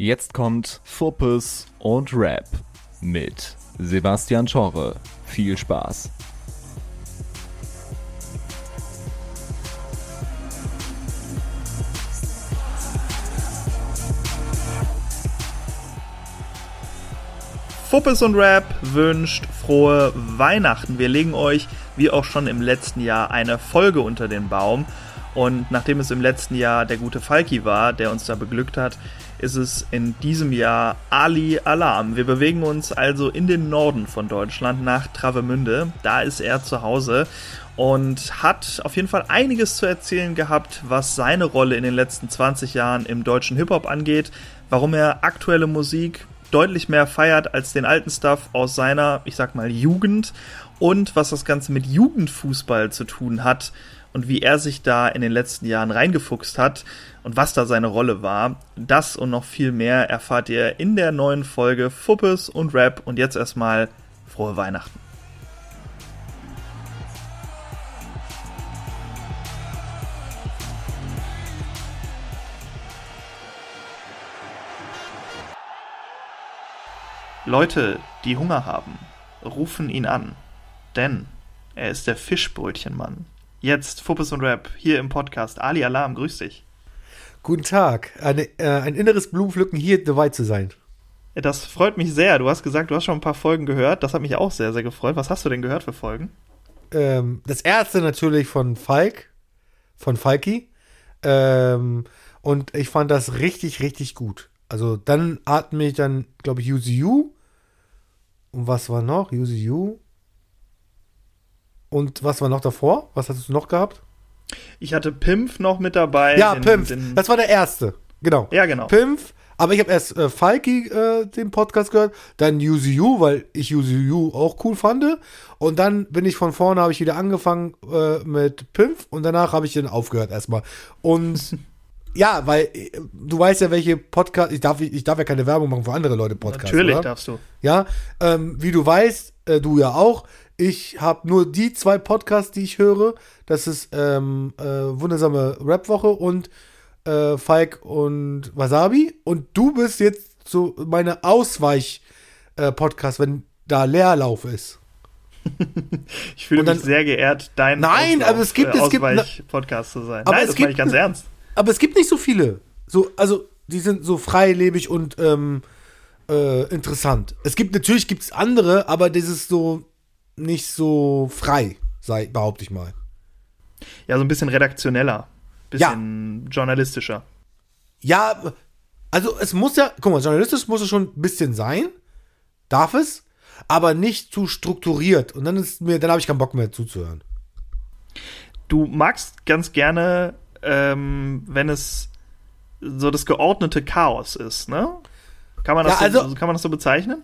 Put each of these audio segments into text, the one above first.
Jetzt kommt Fuppes und Rap mit Sebastian Schorre. Viel Spaß. Fuppes und Rap wünscht frohe Weihnachten. Wir legen euch, wie auch schon im letzten Jahr, eine Folge unter den Baum. Und nachdem es im letzten Jahr der gute Falki war, der uns da beglückt hat, ist es in diesem Jahr Ali Alarm. Wir bewegen uns also in den Norden von Deutschland nach Travemünde. Da ist er zu Hause und hat auf jeden Fall einiges zu erzählen gehabt, was seine Rolle in den letzten 20 Jahren im deutschen Hip-Hop angeht, warum er aktuelle Musik deutlich mehr feiert als den alten Stuff aus seiner, ich sag mal, Jugend und was das Ganze mit Jugendfußball zu tun hat und wie er sich da in den letzten Jahren reingefuchst hat und was da seine Rolle war. Das und noch viel mehr erfahrt ihr in der neuen Folge Fuppes und Rap und jetzt erstmal frohe Weihnachten. Leute, die Hunger haben, rufen ihn an, denn er ist der Fischbrötchenmann. Jetzt Fuppes und Rap hier im Podcast. Ali Alarm, grüß dich. Guten Tag. Eine, äh, ein inneres Blumenpflücken, hier dabei zu sein. Das freut mich sehr. Du hast gesagt, du hast schon ein paar Folgen gehört. Das hat mich auch sehr, sehr gefreut. Was hast du denn gehört für Folgen? Ähm, das erste natürlich von Falk, von Falki. Ähm, und ich fand das richtig, richtig gut. Also dann atme ich dann, glaube ich, Use You und was war noch? Use You. Und was war noch davor? Was hast du noch gehabt? Ich hatte Pimpf noch mit dabei. Ja, den, Pimpf. Den das war der erste. Genau. Ja, genau. Pimpf. Aber ich habe erst äh, Falki äh, den Podcast gehört, dann Use You, weil ich Use You auch cool fand. Und dann bin ich von vorne, habe ich wieder angefangen äh, mit Pimpf und danach habe ich dann aufgehört erstmal. Und Ja, weil äh, du weißt ja, welche Podcast. Ich darf, ich darf ja keine Werbung machen für andere Leute Podcasts. Natürlich oder? darfst du. Ja, ähm, wie du weißt, äh, du ja auch. Ich habe nur die zwei Podcasts, die ich höre. Das ist ähm, äh, Wundersame Rap-Woche und äh, Falk und Wasabi. Und du bist jetzt so meine Ausweich-Podcast, äh, wenn da Leerlauf ist. ich fühle mich sehr geehrt, dein Nein, Auslauf, aber es gibt, es gibt Podcast zu sein. Aber Nein, es das gibt, meine ich ganz ernst aber es gibt nicht so viele. So, also, die sind so freilebig und ähm, äh, interessant. Es gibt natürlich gibt's andere, aber das ist so nicht so frei, sei, behaupte ich mal. Ja, so ein bisschen redaktioneller, bisschen ja. journalistischer. Ja, also es muss ja, guck mal, journalistisch muss es schon ein bisschen sein, darf es, aber nicht zu strukturiert. Und dann ist mir, dann habe ich keinen Bock mehr zuzuhören. Du magst ganz gerne ähm, wenn es so das geordnete Chaos ist, ne? Kann man das, ja, also, so, kann man das so bezeichnen?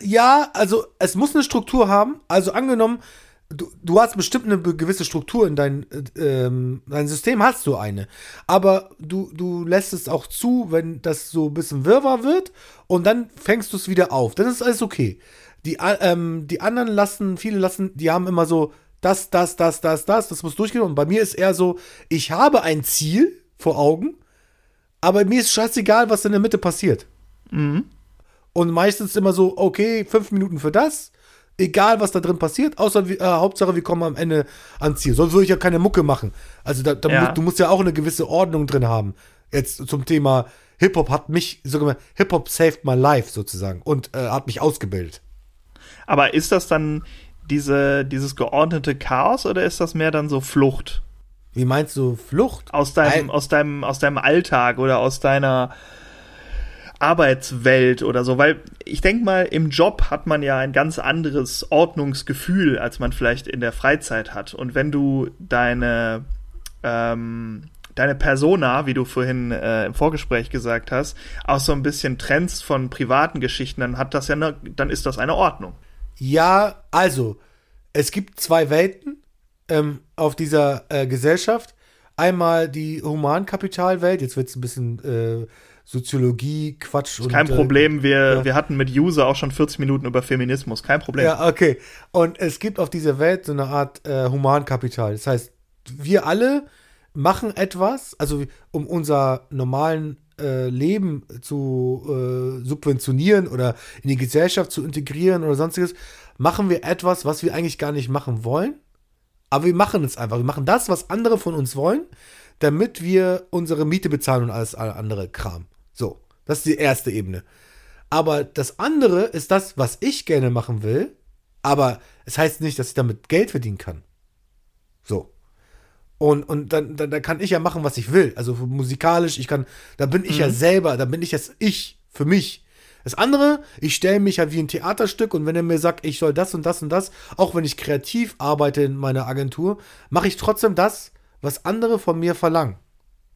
Ja, also es muss eine Struktur haben. Also angenommen, du, du hast bestimmt eine gewisse Struktur in dein, äh, ähm, dein System, hast du eine. Aber du, du lässt es auch zu, wenn das so ein bisschen wirrwarr wird und dann fängst du es wieder auf. Dann ist alles okay. Die, ähm, die anderen lassen, viele lassen, die haben immer so das, das, das, das, das, das muss durchgehen. Und bei mir ist eher so, ich habe ein Ziel vor Augen, aber mir ist scheißegal, was in der Mitte passiert. Mhm. Und meistens immer so, okay, fünf Minuten für das, egal was da drin passiert, außer äh, Hauptsache, wir kommen am Ende ans Ziel. Sonst würde ich ja keine Mucke machen. Also da, da ja. du musst ja auch eine gewisse Ordnung drin haben. Jetzt zum Thema Hip-Hop hat mich, sogar Hip-Hop saved my life sozusagen und äh, hat mich ausgebildet. Aber ist das dann diese, dieses geordnete Chaos oder ist das mehr dann so Flucht? Wie meinst du Flucht? Aus deinem, aus deinem, aus deinem Alltag oder aus deiner Arbeitswelt oder so, weil ich denke mal, im Job hat man ja ein ganz anderes Ordnungsgefühl, als man vielleicht in der Freizeit hat. Und wenn du deine, ähm, deine Persona, wie du vorhin äh, im Vorgespräch gesagt hast, auch so ein bisschen trennst von privaten Geschichten, dann hat das ja ne, dann ist das eine Ordnung. Ja, also, es gibt zwei Welten ähm, auf dieser äh, Gesellschaft. Einmal die Humankapitalwelt, jetzt wird es ein bisschen äh, Soziologie, Quatsch. und, kein äh, Problem, wir, ja. wir hatten mit User auch schon 40 Minuten über Feminismus, kein Problem. Ja, okay. Und es gibt auf dieser Welt so eine Art äh, Humankapital. Das heißt, wir alle machen etwas, also um unser normalen äh, Leben zu äh, subventionieren oder in die Gesellschaft zu integrieren oder sonstiges, machen wir etwas, was wir eigentlich gar nicht machen wollen. Aber wir machen es einfach. Wir machen das, was andere von uns wollen, damit wir unsere Miete bezahlen und alles andere Kram. So, das ist die erste Ebene. Aber das andere ist das, was ich gerne machen will. Aber es heißt nicht, dass ich damit Geld verdienen kann. So. Und, und dann, dann, dann kann ich ja machen, was ich will. Also musikalisch, ich kann, da bin ich mhm. ja selber, da bin ich das Ich für mich. Das andere, ich stelle mich halt wie ein Theaterstück und wenn er mir sagt, ich soll das und das und das, auch wenn ich kreativ arbeite in meiner Agentur, mache ich trotzdem das, was andere von mir verlangen.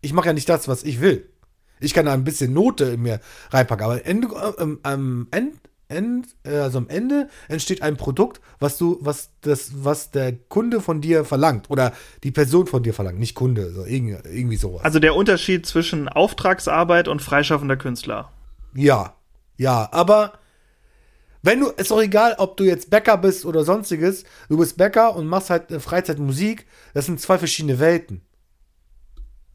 Ich mache ja nicht das, was ich will. Ich kann da ein bisschen Note in mir reinpacken, aber Ende, äh, am Ende End, äh, also am Ende entsteht ein Produkt, was du, was das, was der Kunde von dir verlangt oder die Person von dir verlangt, nicht Kunde, so irgendwie, irgendwie sowas. Also der Unterschied zwischen Auftragsarbeit und freischaffender Künstler. Ja, ja, aber wenn du, ist doch egal, ob du jetzt Bäcker bist oder sonstiges, du bist Bäcker und machst halt Freizeitmusik, das sind zwei verschiedene Welten.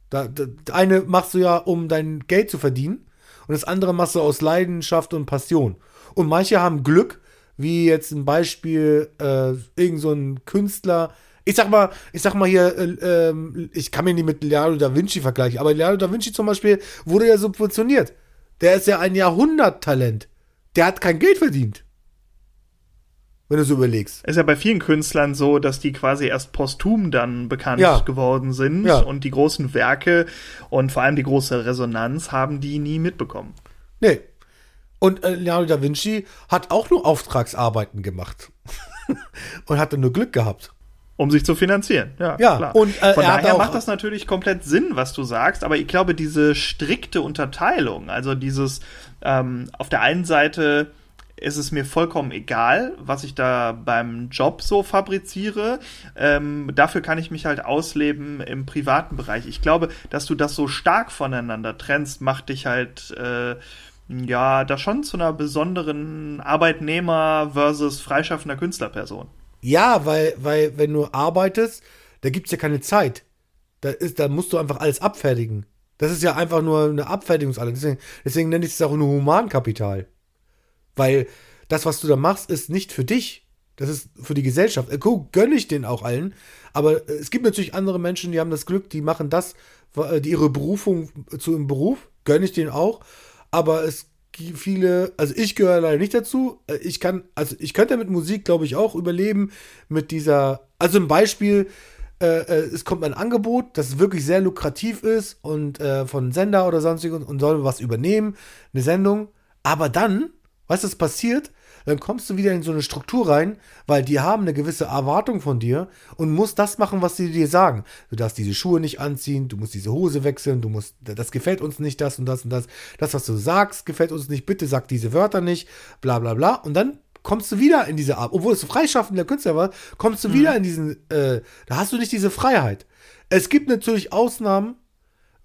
Da, da, eine machst du ja, um dein Geld zu verdienen und das andere machst du aus Leidenschaft und Passion. Und manche haben Glück, wie jetzt ein Beispiel, äh, irgend so ein Künstler. Ich sag mal, ich sag mal hier, äh, äh, ich kann mich nicht mit Leonardo da Vinci vergleichen, aber Leonardo da Vinci zum Beispiel wurde ja subventioniert. Der ist ja ein Jahrhunderttalent. Der hat kein Geld verdient. Wenn du so überlegst. Ist ja bei vielen Künstlern so, dass die quasi erst posthum dann bekannt ja. geworden sind ja. und die großen Werke und vor allem die große Resonanz haben die nie mitbekommen. Nee, und äh, Leonardo da Vinci hat auch nur Auftragsarbeiten gemacht. und hatte nur Glück gehabt. Um sich zu finanzieren, ja. Ja, klar. und äh, von daher macht das natürlich komplett Sinn, was du sagst, aber ich glaube, diese strikte Unterteilung, also dieses ähm, auf der einen Seite ist es mir vollkommen egal, was ich da beim Job so fabriziere. Ähm, dafür kann ich mich halt ausleben im privaten Bereich. Ich glaube, dass du das so stark voneinander trennst, macht dich halt äh, ja, da schon zu einer besonderen Arbeitnehmer versus freischaffender Künstlerperson. Ja, weil, weil wenn du arbeitest, da gibt es ja keine Zeit. Da, ist, da musst du einfach alles abfertigen. Das ist ja einfach nur eine Abfertigungsanlage. Deswegen, deswegen nenne ich es auch nur Humankapital. Weil das, was du da machst, ist nicht für dich. Das ist für die Gesellschaft. Äh, guck, gönne ich den auch allen. Aber es gibt natürlich andere Menschen, die haben das Glück, die machen das, die ihre Berufung zu einem Beruf, gönne ich denen auch aber es gibt viele, also ich gehöre leider nicht dazu. Äh, ich kann, also ich könnte mit Musik, glaube ich, auch überleben mit dieser, also ein Beispiel, äh, äh, es kommt ein Angebot, das wirklich sehr lukrativ ist und äh, von Sender oder sonstiges und soll was übernehmen, eine Sendung. Aber dann, weißt du, was passiert? dann kommst du wieder in so eine Struktur rein, weil die haben eine gewisse Erwartung von dir und musst das machen, was sie dir sagen. Du darfst diese Schuhe nicht anziehen, du musst diese Hose wechseln, du musst, das gefällt uns nicht, das und das und das. Das, was du sagst, gefällt uns nicht, bitte sag diese Wörter nicht, bla bla bla. Und dann kommst du wieder in diese Art, obwohl es freischaffender Künstler war, kommst du mhm. wieder in diesen, äh, da hast du nicht diese Freiheit. Es gibt natürlich Ausnahmen,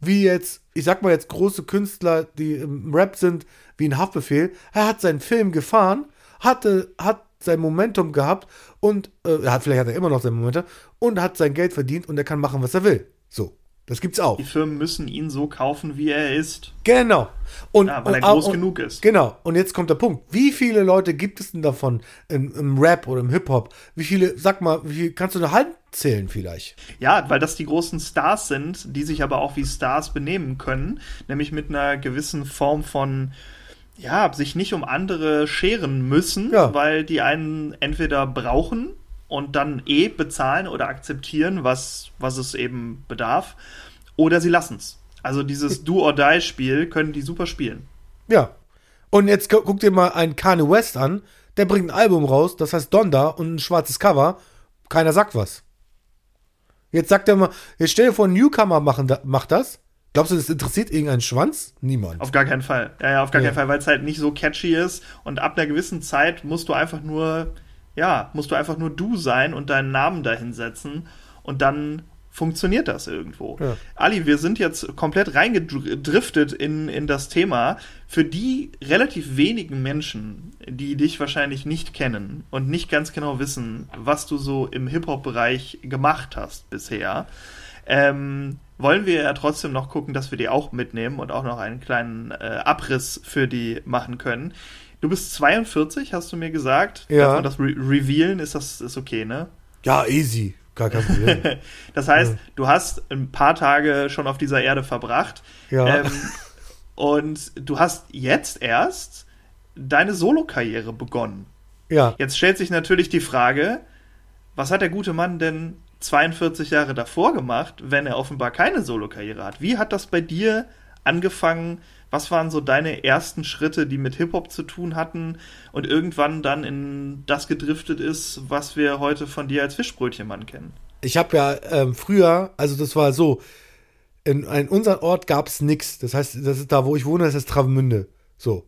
wie jetzt, ich sag mal jetzt große Künstler, die im Rap sind, wie ein Haftbefehl. Er hat seinen Film gefahren hatte, hat sein Momentum gehabt und äh, vielleicht hat er immer noch sein Momentum und hat sein Geld verdient und er kann machen, was er will. So. Das gibt's auch. Die Firmen müssen ihn so kaufen, wie er ist. Genau. Und, ja, weil er groß und, genug ist. Genau. Und jetzt kommt der Punkt. Wie viele Leute gibt es denn davon im, im Rap oder im Hip-Hop? Wie viele, sag mal, wie viel kannst du eine Hand zählen vielleicht? Ja, weil das die großen Stars sind, die sich aber auch wie Stars benehmen können. Nämlich mit einer gewissen Form von ja, sich nicht um andere scheren müssen, ja. weil die einen entweder brauchen und dann eh bezahlen oder akzeptieren, was, was es eben bedarf, oder sie lassen es. Also dieses Do-or-Die-Spiel können die super spielen. Ja. Und jetzt gu guck dir mal einen Kanye West an, der bringt ein Album raus, das heißt Donda und ein schwarzes Cover. Keiner sagt was. Jetzt sagt er mal, jetzt stell dir vor, ein Newcomer machen, macht das Glaubst du, das interessiert irgendeinen Schwanz? Niemand. Auf gar keinen Fall. Ja, ja auf gar ja. keinen Fall, weil es halt nicht so catchy ist und ab einer gewissen Zeit musst du einfach nur, ja, musst du einfach nur du sein und deinen Namen dahin setzen und dann funktioniert das irgendwo. Ja. Ali, wir sind jetzt komplett reingedriftet in, in das Thema. Für die relativ wenigen Menschen, die dich wahrscheinlich nicht kennen und nicht ganz genau wissen, was du so im Hip-Hop-Bereich gemacht hast bisher, ähm, wollen wir ja trotzdem noch gucken, dass wir die auch mitnehmen und auch noch einen kleinen äh, Abriss für die machen können. Du bist 42, hast du mir gesagt. Ja. Darf man das re revealen? Ist das ist okay, ne? Ja, easy. Gar kein Problem. das heißt, du hast ein paar Tage schon auf dieser Erde verbracht. Ja. Ähm, und du hast jetzt erst deine Solokarriere begonnen. ja. Jetzt stellt sich natürlich die Frage, was hat der gute Mann denn 42 Jahre davor gemacht, wenn er offenbar keine Solokarriere hat? Wie hat das bei dir angefangen? Was waren so deine ersten Schritte, die mit Hip-Hop zu tun hatten und irgendwann dann in das gedriftet ist, was wir heute von dir als Fischbrötchenmann kennen? Ich habe ja ähm, früher, also das war so, in, in unserem Ort gab es nichts. Das heißt, das ist da, wo ich wohne, das ist Travemünde. So.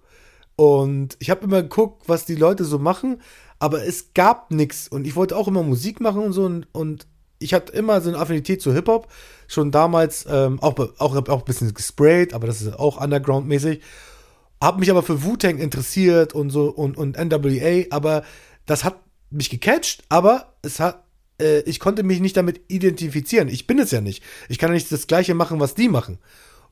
Und ich habe immer geguckt, was die Leute so machen, aber es gab nichts. Und ich wollte auch immer Musik machen und so. Und, und ich hatte immer so eine Affinität zu Hip-Hop. Schon damals ähm, auch, auch, auch ein bisschen gesprayt, aber das ist auch Underground-mäßig. Hab mich aber für Wu-Tang interessiert und so und, und NWA, aber das hat mich gecatcht, aber es hat, äh, ich konnte mich nicht damit identifizieren. Ich bin es ja nicht. Ich kann ja nicht das Gleiche machen, was die machen.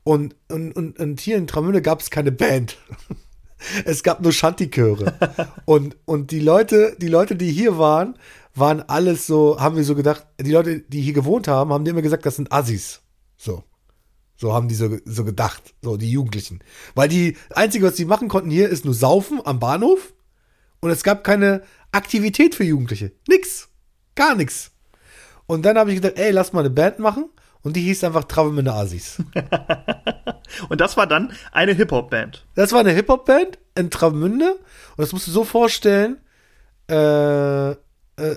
Und, und, und, und hier in Tramünde gab es keine Band. es gab nur Shanty-Chöre. und, und die Leute, die Leute, die hier waren, waren alles so, haben wir so gedacht, die Leute, die hier gewohnt haben, haben immer gesagt, das sind Assis. So. So haben die so, so gedacht, so die Jugendlichen. Weil die, einzige, was sie machen konnten hier, ist nur saufen am Bahnhof. Und es gab keine Aktivität für Jugendliche. Nix. Gar nichts. Und dann habe ich gedacht, ey, lass mal eine Band machen. Und die hieß einfach Travemünde Asis. Und das war dann eine Hip-Hop-Band. Das war eine Hip-Hop-Band in Travemünde. Und das musst du so vorstellen, äh, äh,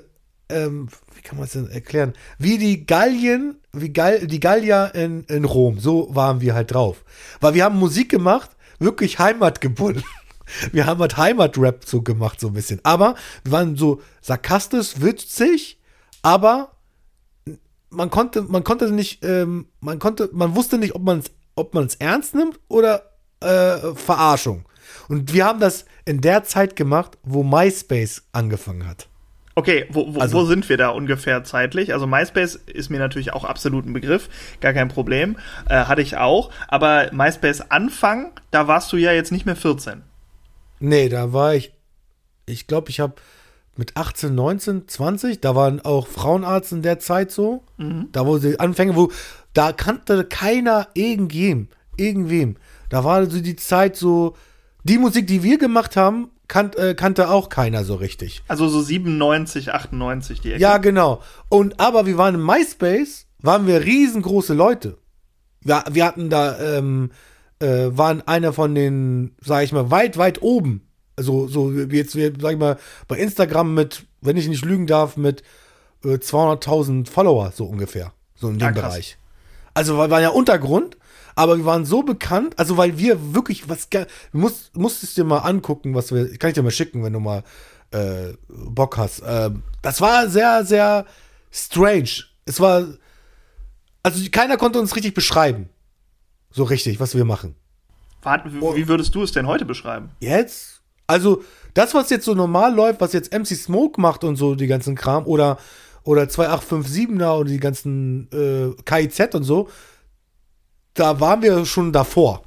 ähm, wie kann man es denn erklären? Wie die Gallien, wie Gall, die Gallier in, in Rom. So waren wir halt drauf. Weil wir haben Musik gemacht, wirklich heimatgebunden. Wir haben halt Heimatrap so gemacht, so ein bisschen. Aber wir waren so sarkastisch, witzig, aber man konnte, man konnte nicht, ähm, man konnte, man wusste nicht, ob man es ob man es ernst nimmt oder äh, Verarschung. Und wir haben das in der Zeit gemacht, wo MySpace angefangen hat. Okay, wo, wo, Also- wo sind wir da ungefähr zeitlich? Also MySpace ist mir natürlich auch absolut ein Begriff, gar kein Problem, äh, hatte ich auch. Aber MySpace Anfang, da warst du ja jetzt nicht mehr 14. Nee, da war ich, ich glaube, ich habe mit 18, 19, 20, da waren auch Frauenarzt in der Zeit so. Da wo sie Anfänge, wo, da kannte keiner irgendwem, irgendwem. Da war so die Zeit so, die Musik, die wir gemacht haben, kannt, äh, kannte auch keiner so richtig. Also so 97, 98 die Ecke. Ja, genau. Und aber wir waren im MySpace, waren wir riesengroße Leute. Wir, wir hatten da, ähm, äh, waren einer von den, sag ich mal, weit, weit oben. Also, so wie jetzt, wir, sag ich mal, bei Instagram mit, wenn ich nicht lügen darf, mit äh, 200.000 Follower, so ungefähr. So in dem krass. Bereich. Also, wir waren ja Untergrund, aber wir waren so bekannt, also, weil wir wirklich was, ge- du musst, musst es dir mal angucken, was wir, kann ich dir mal schicken, wenn du mal äh, Bock hast. Ähm, das war sehr, sehr strange. Es war, also keiner konnte uns richtig beschreiben. So richtig, was wir machen. Warte, wie, wie würdest du es denn heute beschreiben? Jetzt? Also, das, was jetzt so normal läuft, was jetzt MC Smoke macht und so, die ganzen Kram, oder, oder 2857er und die ganzen äh, KIZ und so, da waren wir schon davor.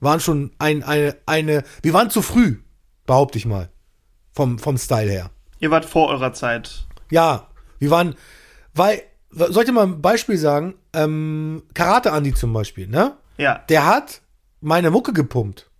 Waren schon ein, eine, eine, wir waren zu früh, behaupte ich mal. Vom, vom Style her. Ihr wart vor eurer Zeit. Ja, wir waren, weil, soll ich dir mal ein Beispiel sagen? Ähm, Karate Andi zum Beispiel, ne? Ja. Der hat meine Mucke gepumpt.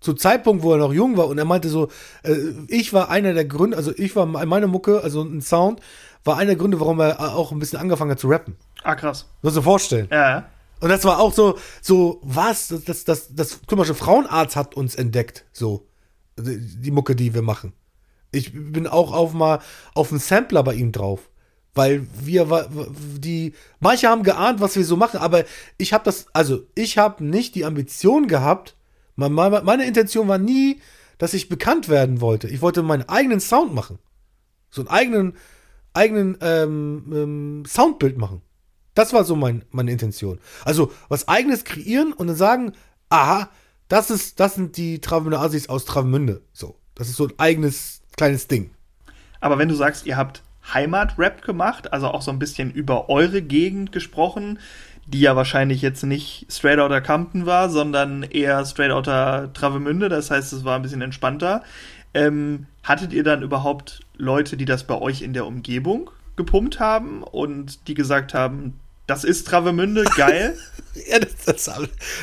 Zu Zeitpunkt, wo er noch jung war und er meinte so, äh, ich war einer der Gründe, also ich war meine Mucke, also ein Sound, war einer der Gründe, warum er auch ein bisschen angefangen hat zu rappen. Ah, krass. Musst du dir vorstellen. Ja, ja. Und das war auch so, so, was? Das, das, das, das Beispiel Frauenarzt hat uns entdeckt, so. Die, Mucke, die wir machen. Ich bin auch auf mal auf einen Sampler bei ihm drauf. Weil wir, die, manche haben geahnt, was wir so machen, aber ich habe das, also ich habe nicht die Ambition gehabt, me- me- meine Intention war nie, dass ich bekannt werden wollte. Ich wollte meinen eigenen Sound machen. So einen eigenen, eigenen ähm, ähm, Soundbild machen. Das war so mein, meine Intention. Also was eigenes kreieren und dann sagen, aha, das ist, das sind die Travemünde Assis aus Travemünde. So, das ist so ein eigenes kleines Ding. Aber wenn du sagst, ihr habt Heimatrap gemacht, also auch so ein bisschen über eure Gegend gesprochen, die ja wahrscheinlich jetzt nicht Straight Outta Compton war, sondern eher Straight Outta Travemünde, das heißt, es war ein bisschen entspannter. Ähm, hattet ihr dann überhaupt Leute, die das bei euch in der Umgebung gepumpt haben und die gesagt haben, das ist Travemünde, geil? ja, das, das,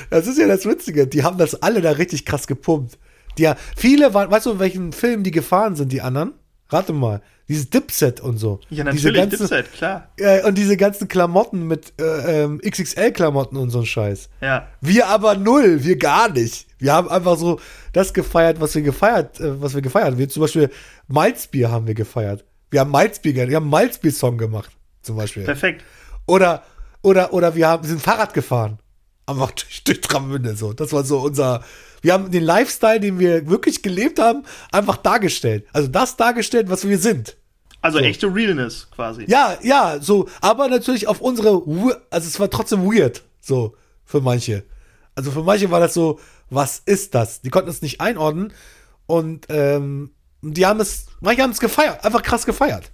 das, ist ja das Witzige. Die haben das alle da richtig krass gepumpt. Die, ja, viele waren, weißt du, in welchen Film die gefahren sind, die anderen? Rate mal. Dieses Dipset und so. Ja, natürlich, ganzen, Dipset, klar. Äh, und diese ganzen Klamotten mit äh, ähm, XXL-Klamotten und so ein Scheiß. Ja. Wir aber null, wir gar nicht. Wir haben einfach so das gefeiert, was wir gefeiert, äh, was wir gefeiert haben. Wir zum Beispiel Malzbier haben wir gefeiert. Wir haben Malzbier, wir haben Malzbier-Song gemacht, zum Beispiel. Perfekt. Oder, oder, oder wir haben, sind Fahrrad gefahren. Einfach durch, durch Tramünde, so. Das war so unser, wir haben den Lifestyle, den wir wirklich gelebt haben, einfach dargestellt. Also das dargestellt, was wir sind. Also so. echte Realness quasi. Ja, ja, so, aber natürlich auf unsere, also es war trotzdem weird, so, für manche. Also für manche war das so, was ist das? Die konnten es nicht einordnen und ähm, die haben es, manche haben es gefeiert, einfach krass gefeiert.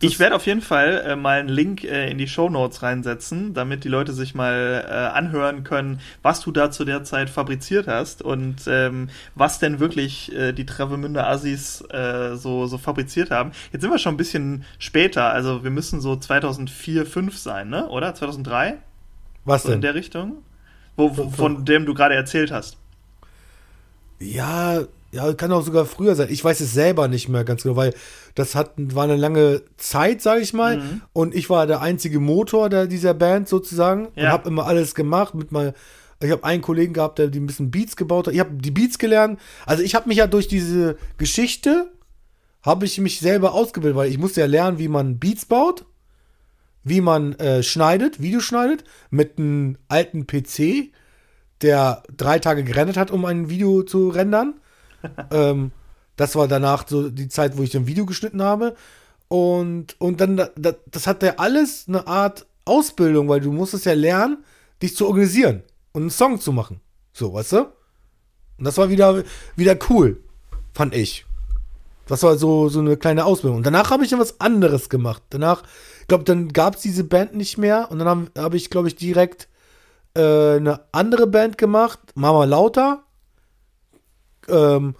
Ich werde auf jeden Fall äh, mal einen Link äh, in die Show Notes reinsetzen, damit die Leute sich mal äh, anhören können, was du da zu der Zeit fabriziert hast und ähm, was denn wirklich äh, die Travemünder Assis äh, so, so fabriziert haben. Jetzt sind wir schon ein bisschen später, also wir müssen so 2004, 5 sein, ne? Oder? 2003? Was so denn? In der Richtung? Wo, wo, von dem du gerade erzählt hast. Ja, ja, kann auch sogar früher sein. Ich weiß es selber nicht mehr ganz genau, weil das hat, war eine lange Zeit, sage ich mal. Mhm. Und ich war der einzige Motor der, dieser Band sozusagen ja. und habe immer alles gemacht mit mal. Ich habe einen Kollegen gehabt, der die ein bisschen Beats gebaut hat. Ich habe die Beats gelernt. Also ich habe mich ja durch diese Geschichte habe ich mich selber ausgebildet, weil ich musste ja lernen, wie man Beats baut, wie man äh, schneidet, Video schneidet mit einem alten PC, der drei Tage gerendert hat, um ein Video zu rendern ähm, das war danach so die Zeit, wo ich ein Video geschnitten habe. Und, und dann, das, das hat ja alles eine Art Ausbildung, weil du musstest ja lernen, dich zu organisieren und einen Song zu machen. So, weißt du? Und das war wieder, wieder cool, fand ich. Das war so, so eine kleine Ausbildung. Und danach habe ich dann was anderes gemacht. Danach, ich glaube, dann gab es diese Band nicht mehr. Und dann habe hab ich, glaube ich, direkt äh, eine andere Band gemacht, Mama Lauter ähm,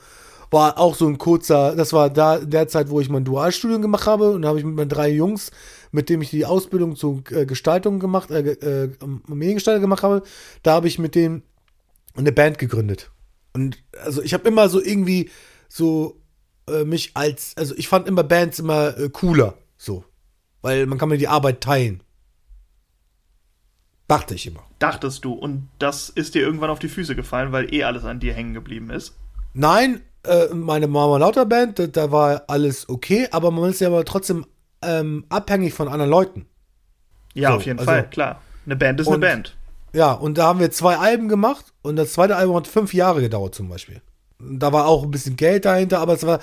war auch so ein kurzer, das war da der Zeit, wo ich mein Dualstudium gemacht habe und da habe ich mit meinen drei Jungs, mit denen ich die Ausbildung zur äh, Gestaltung gemacht, äh, äh, Mediengestalter gemacht habe, da habe ich mit denen eine Band gegründet. Und also ich habe immer so irgendwie so äh, mich als, also ich fand immer Bands immer äh, cooler, so, weil man kann mir die Arbeit teilen. Dachte ich immer. Dachtest du und das ist dir irgendwann auf die Füße gefallen, weil eh alles an dir hängen geblieben ist? Nein, äh, meine Mama Lauter Band, da, da, war alles okay, aber man ist ja aber trotzdem ähm, abhängig von anderen Leuten. Ja, so, auf jeden also, Fall, klar. Eine Band ist und, eine Band. Ja, und da haben wir zwei Alben gemacht und das zweite Album hat fünf Jahre gedauert zum Beispiel. Da war auch ein bisschen Geld dahinter, aber es war,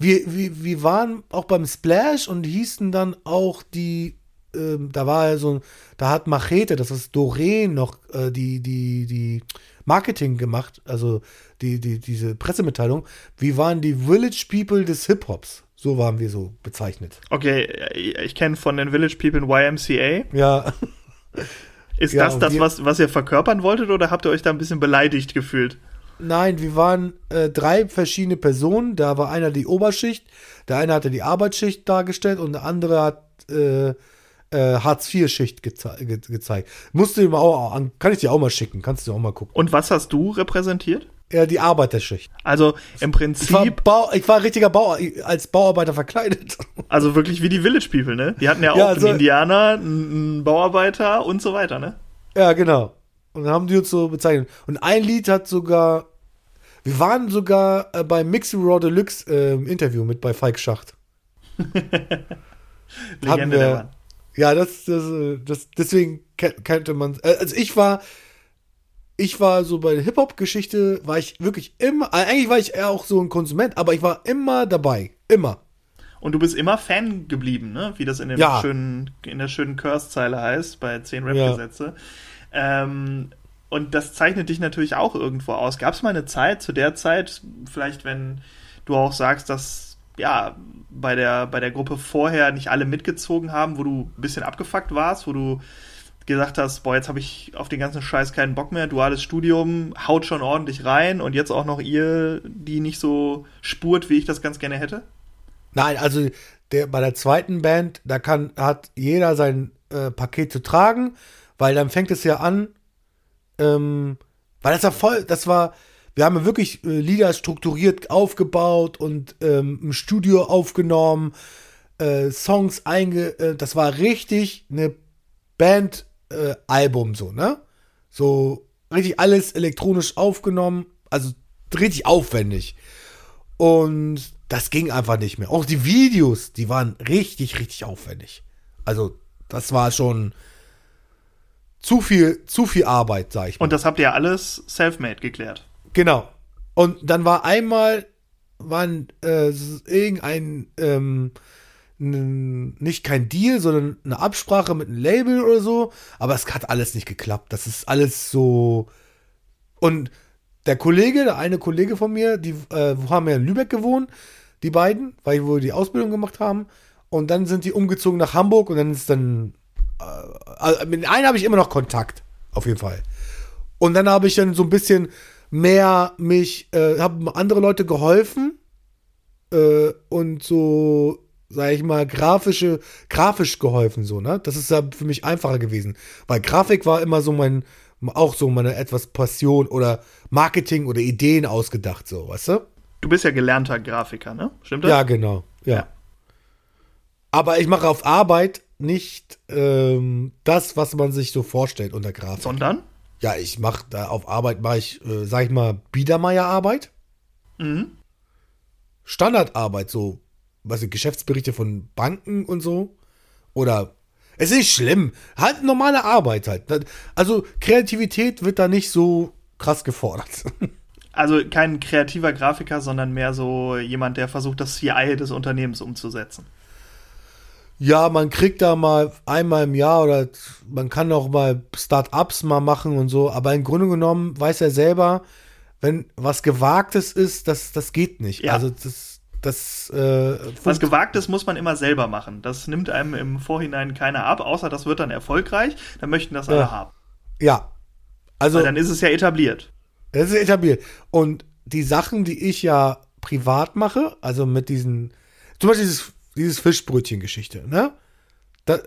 wir, wir, wir waren auch beim Splash und hießen dann auch die, ähm, da war so, da hat Machete, das ist Doreen noch, äh, die, die, die Marketing gemacht, also die, die, diese Pressemitteilung. Wir waren die Village People des Hip-Hops. So waren wir so bezeichnet. Okay, ich kenne von den Village People YMCA. Ja. Ist ja, das das, was, was ihr verkörpern wolltet oder habt ihr euch da ein bisschen beleidigt gefühlt? Nein, wir waren äh, drei verschiedene Personen. Da war einer die Oberschicht, der eine hatte die Arbeitsschicht dargestellt und der andere hat äh, äh, Hartz-IV-Schicht geze ge gezeigt. Musst du mal auch, kann ich dir auch mal schicken, kannst du auch mal gucken. Und was hast du repräsentiert? Ja, die Arbeiterschicht. Also im Prinzip. Ich war, Bau, ich war richtiger Bau, als Bauarbeiter verkleidet. Also wirklich wie die Village People, ne? Die hatten ja auch ja, also, einen Indianer, einen Bauarbeiter und so weiter, ne? Ja, genau. Und dann haben die uns so bezeichnet. Und ein Lied hat sogar. Wir waren sogar äh, beim Mixing Raw Deluxe äh, Interview mit bei Falk Schacht. Legende wir, der Mann. Ja, das, das, das, deswegen kannte man. Äh, also ich war, ich war so bei der Hip-Hop-Geschichte, war ich wirklich immer, äh, eigentlich war ich eher auch so ein Konsument, aber ich war immer dabei. Immer. Und du bist immer Fan geblieben, ne? Wie das in, dem ja. schönen, in der schönen Curse-Zeile heißt, bei 10 Rap-Gesetze. Ja. Ähm, und das zeichnet dich natürlich auch irgendwo aus. Gab es mal eine Zeit, zu der Zeit, vielleicht wenn du auch sagst, dass ja, bei der, bei der Gruppe vorher nicht alle mitgezogen haben, wo du ein bisschen abgefuckt warst, wo du gesagt hast, boah, jetzt habe ich auf den ganzen Scheiß keinen Bock mehr, duales Studium, haut schon ordentlich rein und jetzt auch noch ihr, die nicht so spurt, wie ich das ganz gerne hätte? Nein, also der, bei der zweiten Band, da kann, hat jeder sein äh, Paket zu tragen, weil dann fängt es ja an, ähm, weil das war voll, das war, wir haben wirklich äh, Lieder strukturiert aufgebaut und ähm, im Studio aufgenommen, äh, Songs einge, äh, das war richtig eine Band-Album so, ne? So richtig alles elektronisch aufgenommen, also richtig aufwendig. Und das ging einfach nicht mehr. Auch die Videos, die waren richtig, richtig aufwendig. Also, das war schon zu viel, zu viel Arbeit, sag ich mal. Und das habt ihr alles self-made geklärt. Genau. Und dann war einmal, war äh, irgendein, ähm, nicht kein Deal, sondern eine Absprache mit einem Label oder so, aber es hat alles nicht geklappt. Das ist alles so. Und der Kollege, der eine Kollege von mir, die äh, haben ja in Lübeck gewohnt, die beiden, weil wir die Ausbildung gemacht haben. Und dann sind die umgezogen nach Hamburg und dann ist dann. Äh, also mit einem habe ich immer noch Kontakt, auf jeden Fall. Und dann habe ich dann so ein bisschen mehr mich, äh, haben andere Leute geholfen äh, und so, sag ich mal, grafische, grafisch geholfen, so, ne? Das ist ja für mich einfacher gewesen. Weil Grafik war immer so mein, auch so meine etwas Passion oder Marketing oder Ideen ausgedacht, so, weißt du? Du bist ja gelernter Grafiker, ne? Stimmt das? Ja, genau. Ja. ja. Aber ich mache auf Arbeit nicht ähm, das, was man sich so vorstellt unter Grafik. Sondern? Ja, ich mache da auf Arbeit mache ich, äh, sag ich mal, Biedermeier-Arbeit. Mhm. Standardarbeit, so, was ich, Geschäftsberichte von Banken und so. Oder es ist nicht schlimm. Halt normale Arbeit halt. Also Kreativität wird da nicht so krass gefordert. Also kein kreativer Grafiker, sondern mehr so jemand, der versucht, das CI des Unternehmens umzusetzen. Ja, man kriegt da mal einmal im Jahr oder man kann auch mal Start-ups mal machen und so, aber im Grunde genommen weiß er selber, wenn was Gewagtes ist, das, das geht nicht. Ja. Also das, das äh, was Gewagtes muss man immer selber machen. Das nimmt einem im Vorhinein keiner ab, außer das wird dann erfolgreich. Dann möchten das alle ja. haben. Ja. Also Weil dann ist es ja etabliert. Das ist etabliert. Und die Sachen, die ich ja privat mache, also mit diesen, zum Beispiel dieses, dieses Fischbrötchen-Geschichte, ne? Da,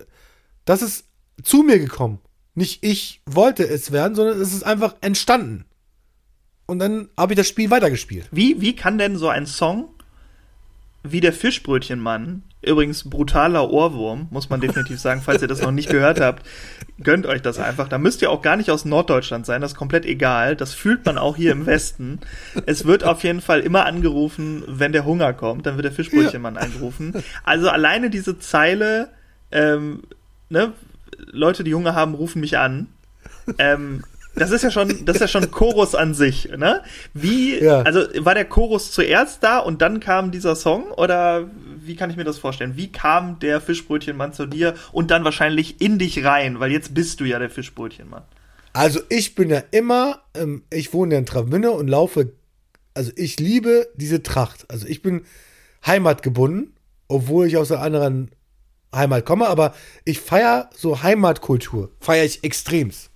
das ist zu mir gekommen. Nicht ich wollte es werden, sondern es ist einfach entstanden. Und dann habe ich das Spiel weitergespielt. Wie, wie kann denn so ein Song wie der Fischbrötchenmann Übrigens, brutaler Ohrwurm, muss man definitiv sagen, falls ihr das noch nicht gehört habt. Gönnt euch das einfach. Da müsst ihr auch gar nicht aus Norddeutschland sein, das ist komplett egal. Das fühlt man auch hier im Westen. Es wird auf jeden Fall immer angerufen, wenn der Hunger kommt, dann wird der Fischbrötchenmann ja. angerufen. Also alleine diese Zeile, ähm, ne, Leute, die Hunger haben, rufen mich an. Ähm, das ist ja schon, das ist ja schon Chorus an sich, ne? Wie, ja. also war der Chorus zuerst da und dann kam dieser Song oder wie kann ich mir das vorstellen? Wie kam der Fischbrötchenmann zu dir und dann wahrscheinlich in dich rein, weil jetzt bist du ja der Fischbrötchenmann. Also ich bin ja immer, ähm, ich wohne ja in Travünne und laufe, also ich liebe diese Tracht. Also ich bin heimatgebunden, obwohl ich aus einer anderen Heimat komme, aber ich feiere so Heimatkultur, feiere ich extremst.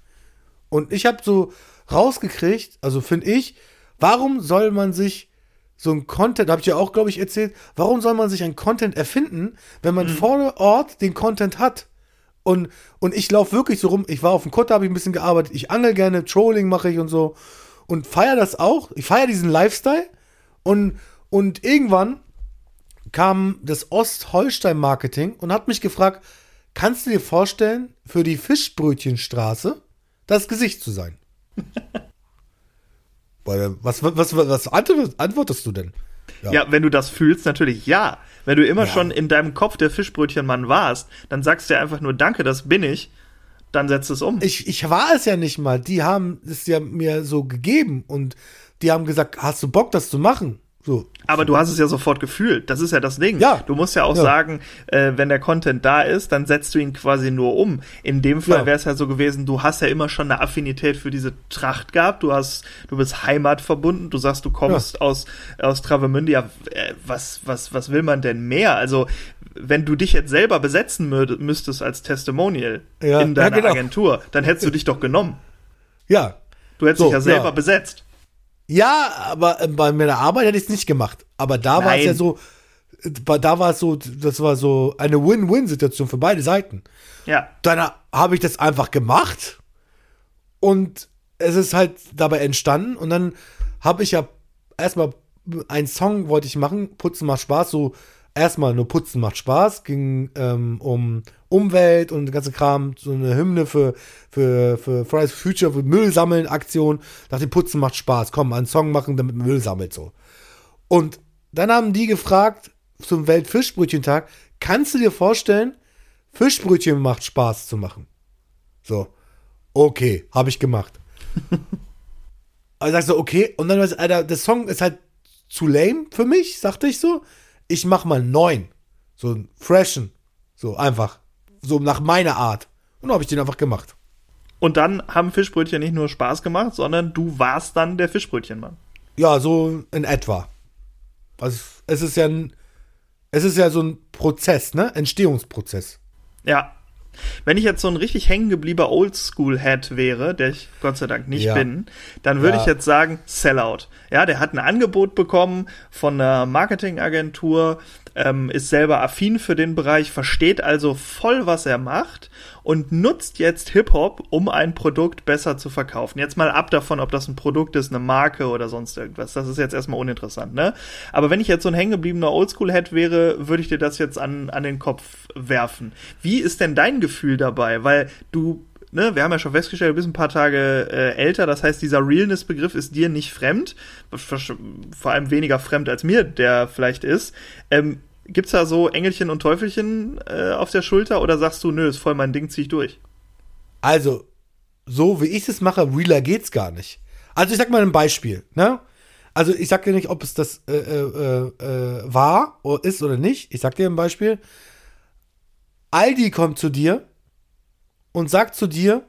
Und ich habe so rausgekriegt, also finde ich, warum soll man sich so ein Content, habe ich ja auch, glaube ich, erzählt, warum soll man sich ein Content erfinden, wenn man mhm. vor Ort den Content hat? Und, und ich laufe wirklich so rum, ich war auf dem Kutter, habe ich ein bisschen gearbeitet, ich angel gerne, Trolling mache ich und so und feiere das auch. Ich feiere diesen Lifestyle und, und irgendwann kam das Ostholstein-Marketing und hat mich gefragt, kannst du dir vorstellen, für die Fischbrötchenstraße das Gesicht zu sein. was, was, was, was antwortest du denn? Ja. ja. wenn du das fühlst, natürlich ja. Wenn du immer ja. schon in deinem Kopf der Fischbrötchenmann warst, dann sagst du ja einfach nur Danke, das bin ich. Dann setzt es um. Ich, ich war es ja nicht mal. Die haben es ja mir so gegeben und die haben gesagt, hast du Bock, das zu machen? So. Aber du hast es ja sofort gefühlt. Das ist ja das Ding. Ja. Du musst ja auch Ja. sagen, äh, wenn der Content da ist, dann setzt du ihn quasi nur um. In dem Fall Ja. wäre es ja so gewesen, du hast ja immer schon eine Affinität für diese Tracht gehabt. Du hast, du bist heimatverbunden. Du sagst, du kommst aus, aus Travemünde. Ja, äh, was, was, was will man denn mehr? Also, wenn du dich jetzt selber besetzen mü müsstest als Testimonial Ja. in deiner Ja, genau. Agentur, dann hättest du dich doch genommen. Ja. Du hättest So, dich ja selber ja. besetzt. Ja, aber äh, bei meiner Arbeit hätte ich es nicht gemacht. Aber da war es ja so, äh, da war es so, das war so eine Win-Win-Situation für beide Seiten. Ja. Dann habe ich das einfach gemacht und es ist halt dabei entstanden und dann habe ich ja erstmal einen Song wollte ich machen, Putzen macht Spaß, so erstmal nur Putzen macht Spaß, ging ähm, um Umwelt und den ganzen Kram, so eine Hymne für, für, für Fridays for Future, für Müll sammeln Aktion, dachte Putzen macht Spaß, komm, einen Song machen, damit Müll sammelt so. Und dann haben die gefragt zum Weltfischbrötchentag, kannst du dir vorstellen, Fischbrötchen macht Spaß zu machen? So, okay, habe ich gemacht. also sagst du, okay, und dann, was, Alter, der Song ist halt zu lame für mich, sagte ich so. Ich mach mal neun. So ein freshen. So einfach. So nach meiner Art. Und dann habe ich den einfach gemacht. Und dann haben Fischbrötchen nicht nur Spaß gemacht, sondern du warst dann der Fischbrötchenmann. Ja, so in etwa. Also es ist ja ein, es ist ja so ein Prozess, ne? Entstehungsprozess. Ja. Wenn ich jetzt so ein richtig hängen gebliebener Oldschool-Head wäre, der ich Gott sei Dank nicht Ja. bin, dann würde Ja. ich jetzt sagen Sellout. Ja, der hat ein Angebot bekommen von einer Marketingagentur, ähm, ist selber affin für den Bereich, versteht also voll, was er macht und nutzt jetzt Hip-Hop, um ein Produkt besser zu verkaufen. Jetzt mal ab davon, ob das ein Produkt ist, eine Marke oder sonst irgendwas. Das ist jetzt erstmal uninteressant, ne? Aber wenn ich jetzt so ein hängengebliebener Oldschool-Head wäre, würde ich dir das jetzt an, an den Kopf werfen. Wie ist denn dein Gefühl dabei? Weil du Ne, wir haben ja schon festgestellt, du bist ein paar Tage äh, älter, das heißt, dieser Realness-Begriff ist dir nicht fremd, vor allem weniger fremd als mir, der vielleicht ist. Ähm, gibt's da so Engelchen und Teufelchen äh, auf der Schulter oder sagst du, nö, ist voll mein Ding, zieh ich durch? Also, so wie ich es mache, realer geht's gar nicht. Also ich sag mal ein Beispiel, ne? Also ich sag dir nicht, ob es das äh, äh, äh, war oder ist oder nicht. Ich sag dir ein Beispiel. Aldi kommt zu dir und sagt zu dir,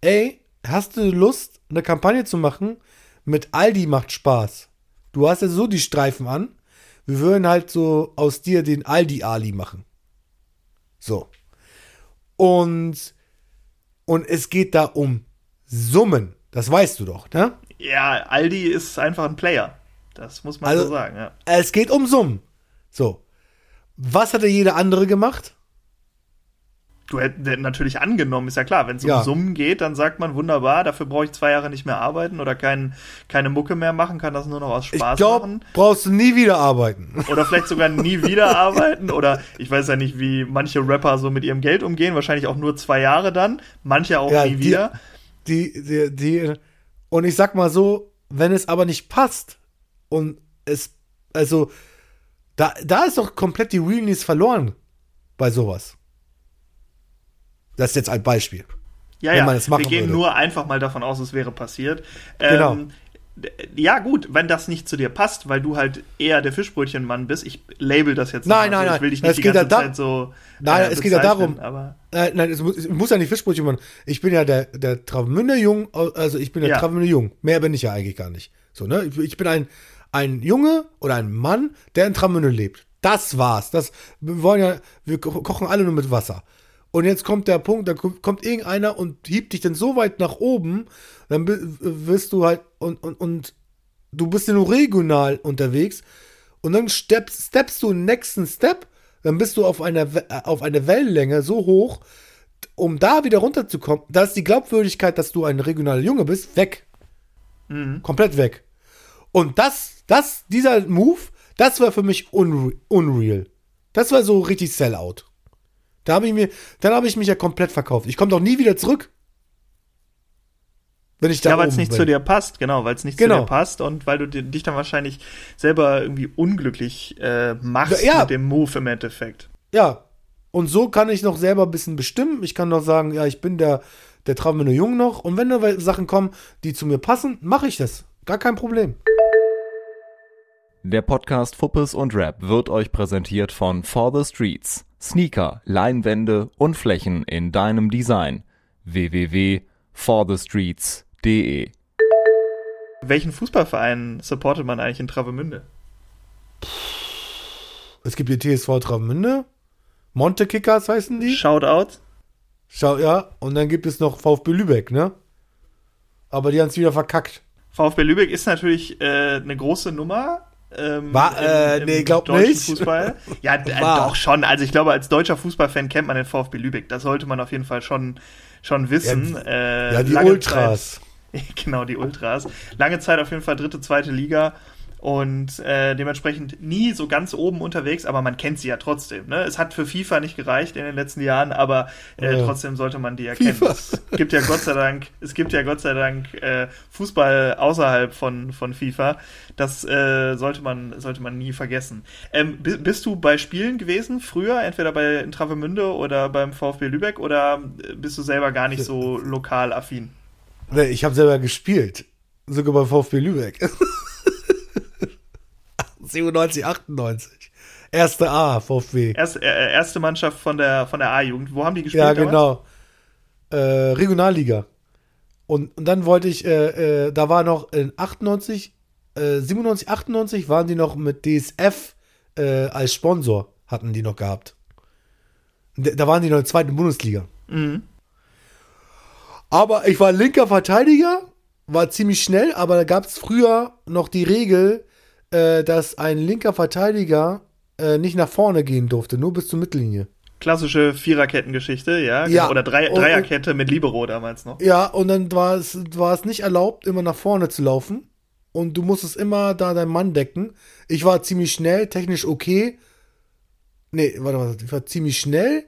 ey, hast du Lust, eine Kampagne zu machen mit Aldi macht Spaß? Du hast ja so die Streifen an. Wir würden halt so aus dir den Aldi-Ali machen. So. Und und es geht da um Summen. Das weißt du doch, ne? Ja, Aldi ist einfach ein Player. Das muss man Also- so sagen, ja. Es geht um Summen. So. Was hatte jeder andere gemacht? Du hättest natürlich angenommen, ist ja klar, wenn es Ja. um Summen geht, dann sagt man wunderbar, dafür brauche ich zwei Jahre nicht mehr arbeiten oder kein, keine Mucke mehr machen, kann das nur noch aus Ich Spaß glaube, machen. brauchst du nie wieder arbeiten. Oder vielleicht sogar nie wieder arbeiten. Oder ich weiß ja nicht, wie manche Rapper so mit ihrem Geld umgehen. Wahrscheinlich auch nur zwei Jahre dann. Manche auch Ja, nie die- wieder. Die, die, die, und ich sag mal so, wenn es aber nicht passt und es, also, da, da ist doch komplett die Realness verloren bei sowas. Das ist jetzt ein Beispiel. Ja, ja. Wir gehen würde. nur einfach mal davon aus, es wäre passiert. Genau. Ähm, ja, gut, wenn das nicht zu dir passt, weil du halt eher der Fischbrötchenmann bist. Ich label das jetzt Nein, nein, so. nein. Ich will dich nicht Es die geht ganze ja da- Zeit so. Nein, es geht ja darum- Aber Nein, nein, es muss, es muss ja nicht Fischbrötchen machen. Ich bin ja der, der Travemünder Jung, also ich bin der Ja. Travemünder Jung. Mehr bin ich ja eigentlich gar nicht. So, ne? Ich, ich bin ein, ein Junge oder ein Mann, der in Travemünde lebt. Das war's. Das, wir wollen ja, wir ko- kochen alle nur mit Wasser. Und jetzt kommt der Punkt, da kommt irgendeiner und hiebt dich dann so weit nach oben, dann wirst du halt, und, und, und du bist ja nur regional unterwegs und dann steppst, steppst du den nächsten Step, dann bist du auf einer, äh, auf eine Wellenlänge so hoch, um da wieder runterzukommen, da ist die Glaubwürdigkeit, dass du ein regionaler Junge bist, weg. Komplett weg. Und das, das, dieser Move, das war für mich unre unreal. Das war so richtig Sellout. Da habe ich mir, dann habe ich mich ja komplett verkauft. Ich komme doch nie wieder zurück. Wenn ich da ja, weil es nicht bin. zu dir passt, genau, weil es nicht Genau. zu dir passt und weil du di- dich dann wahrscheinlich selber irgendwie unglücklich äh, machst Ja. mit dem Move im Endeffekt. Ja. Und so kann ich noch selber ein bisschen bestimmen. Ich kann noch sagen, ja, ich bin der, der Travemünde Jung noch. Und wenn da Sachen kommen, die zu mir passen, mache ich das. Gar kein Problem. Der Podcast Fuppes und Rap wird euch präsentiert von For the Streets. Sneaker, Leinwände und Flächen in deinem Design. www.forthestreets.de Welchen Fußballverein supportet man eigentlich in Travemünde? Es gibt die TSV Travemünde. Monte Kickers heißen die. Shoutout. Schau, ja. Und dann gibt es noch VfB Lübeck, ne? Aber die haben es wieder verkackt. VfB Lübeck ist natürlich äh, eine große Nummer. Ähm, War, äh, nee, glaub nicht. Fußball. Ja, äh, War. doch schon. Also ich glaube, als deutscher Fußballfan kennt man den VfB Lübeck. Das sollte man auf jeden Fall schon, schon wissen. Ja, äh, ja, die Ultras. Zeit, genau, die Ultras. Lange Zeit auf jeden Fall dritte, zweite Liga. Und äh, dementsprechend nie so ganz oben unterwegs, aber man kennt sie ja trotzdem. Ne? Es hat für FIFA nicht gereicht in den letzten Jahren, aber äh, Ja. trotzdem sollte man die erkennen. FIFA. Es gibt ja Gott sei Dank, es gibt ja Gott sei Dank äh, Fußball außerhalb von, von FIFA. Das äh, sollte man sollte man nie vergessen. Ähm, bi- bist du bei Spielen gewesen früher, entweder bei in Travemünde oder beim VfB Lübeck oder äh, bist du selber gar nicht so lokal affin? Nee, ich habe selber gespielt. Sogar bei VfB Lübeck. 97, 98. Erste A, VfB. Erst, äh, erste Mannschaft von der von der A-Jugend. Wo haben die gespielt? Ja, genau. Äh, Regionalliga. Und, und dann wollte ich, äh, äh, da war noch in 98, äh, 97, 98 waren die noch mit DSF äh, als Sponsor, hatten die noch gehabt. Da waren die noch in der zweiten Bundesliga. Mhm. Aber ich war linker Verteidiger, war ziemlich schnell, aber da gab es früher noch die Regel, äh, dass ein linker Verteidiger äh, nicht nach vorne gehen durfte, nur bis zur Mittellinie. Klassische Viererkettengeschichte, ja. Ja. Oder Drei, Und- Dreierkette mit Libero damals noch. Ja, und dann war es, war es nicht erlaubt, immer nach vorne zu laufen. Und du musstest immer da deinen Mann decken. Ich war ziemlich schnell, technisch okay. Nee, warte mal, ich war ziemlich schnell,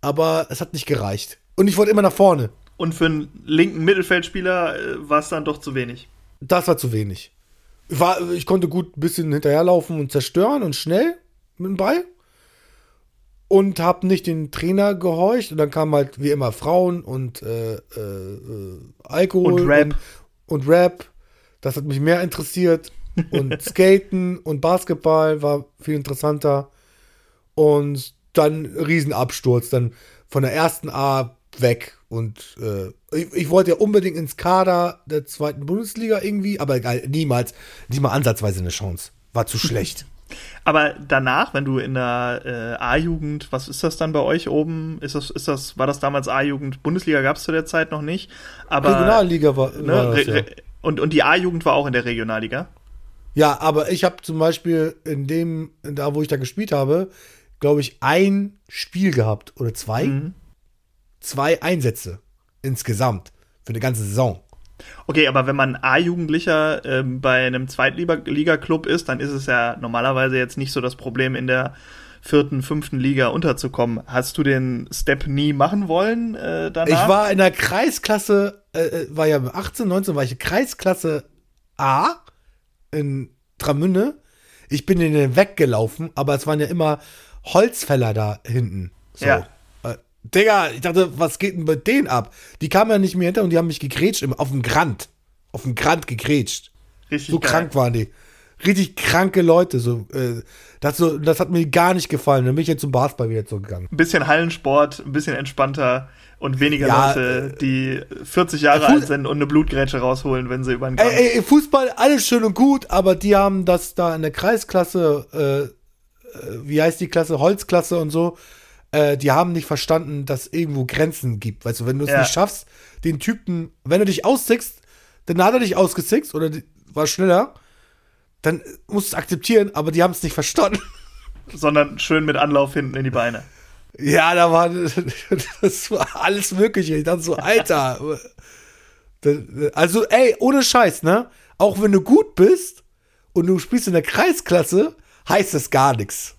aber es hat nicht gereicht. Und ich wollte immer nach vorne. Und für einen linken Mittelfeldspieler äh, war es dann doch zu wenig. Das war zu wenig. Ich, war, ich konnte gut ein bisschen hinterherlaufen und zerstören und schnell mit dem Ball. Und habe nicht den Trainer gehorcht. Und dann kamen halt wie immer Frauen und äh, äh, Alkohol. Und Rap. Und, und Rap. Das hat mich mehr interessiert. Und Skaten und Basketball war viel interessanter. Und dann Riesenabsturz. Dann von der ersten A weg. Und äh, ich, ich wollte ja unbedingt ins Kader der zweiten Bundesliga irgendwie, aber egal, niemals, nicht mal ansatzweise eine Chance. War zu schlecht. Aber danach, wenn du in der äh, A-Jugend, was ist das dann bei euch oben? Ist das, ist das, war das damals A-Jugend? Bundesliga gab es zu der Zeit noch nicht. Aber Regionalliga war, ne, war das, ja. Und, und die A-Jugend war auch in der Regionalliga. ja, aber ich habe zum Beispiel in dem, da wo ich da gespielt habe, glaube ich, ein Spiel gehabt oder zwei. Mhm. Zwei Einsätze insgesamt für eine ganze Saison. Okay, aber wenn man A-Jugendlicher ähm, bei einem Zweitliga-Club ist, dann ist es ja normalerweise jetzt nicht so das Problem, in der vierten, fünften Liga unterzukommen. Hast du den Step nie machen wollen äh, danach? Ich war in der Kreisklasse, äh, äh, war ja 18, 19, war ich in Kreisklasse A in Tramünde. Ich bin in den weggelaufen, aber es waren ja immer Holzfäller da hinten. So. Ja. Äh, Digga, ich dachte, was geht denn bei denen ab? Die kamen ja nicht mehr hinter und die haben mich gegrätscht, im- auf dem Grant. Auf dem Grant gegrätscht. Richtig So geil. krank waren die. Richtig kranke Leute. So, äh, das, so, das hat mir gar nicht gefallen. Dann bin ich jetzt zum Basketball wieder zurückgegangen. Ein bisschen Hallensport, ein bisschen entspannter und weniger Ja, Leute, die 40 Jahre Fuß- alt sind und eine Blutgrätsche rausholen, wenn sie über den Gang. Ey, ey, Fußball, alles schön und gut, aber die haben das da in der Kreisklasse, äh, äh, wie heißt die Klasse, Holzklasse und so, äh, die haben nicht verstanden, dass es irgendwo Grenzen gibt. Weißt du, wenn du es Ja. nicht schaffst, den Typen, wenn du dich aussickst, dann hat er dich ausgesickst oder die, war schneller, dann musst du es akzeptieren, aber die haben es nicht verstanden. sondern schön mit Anlauf hinten in die Beine. Ja, da war das war alles Mögliche. Ich dachte so, Alter. Also, ey, ohne Scheiß, ne? Auch wenn du gut bist und du spielst in der Kreisklasse, heißt das gar nichts.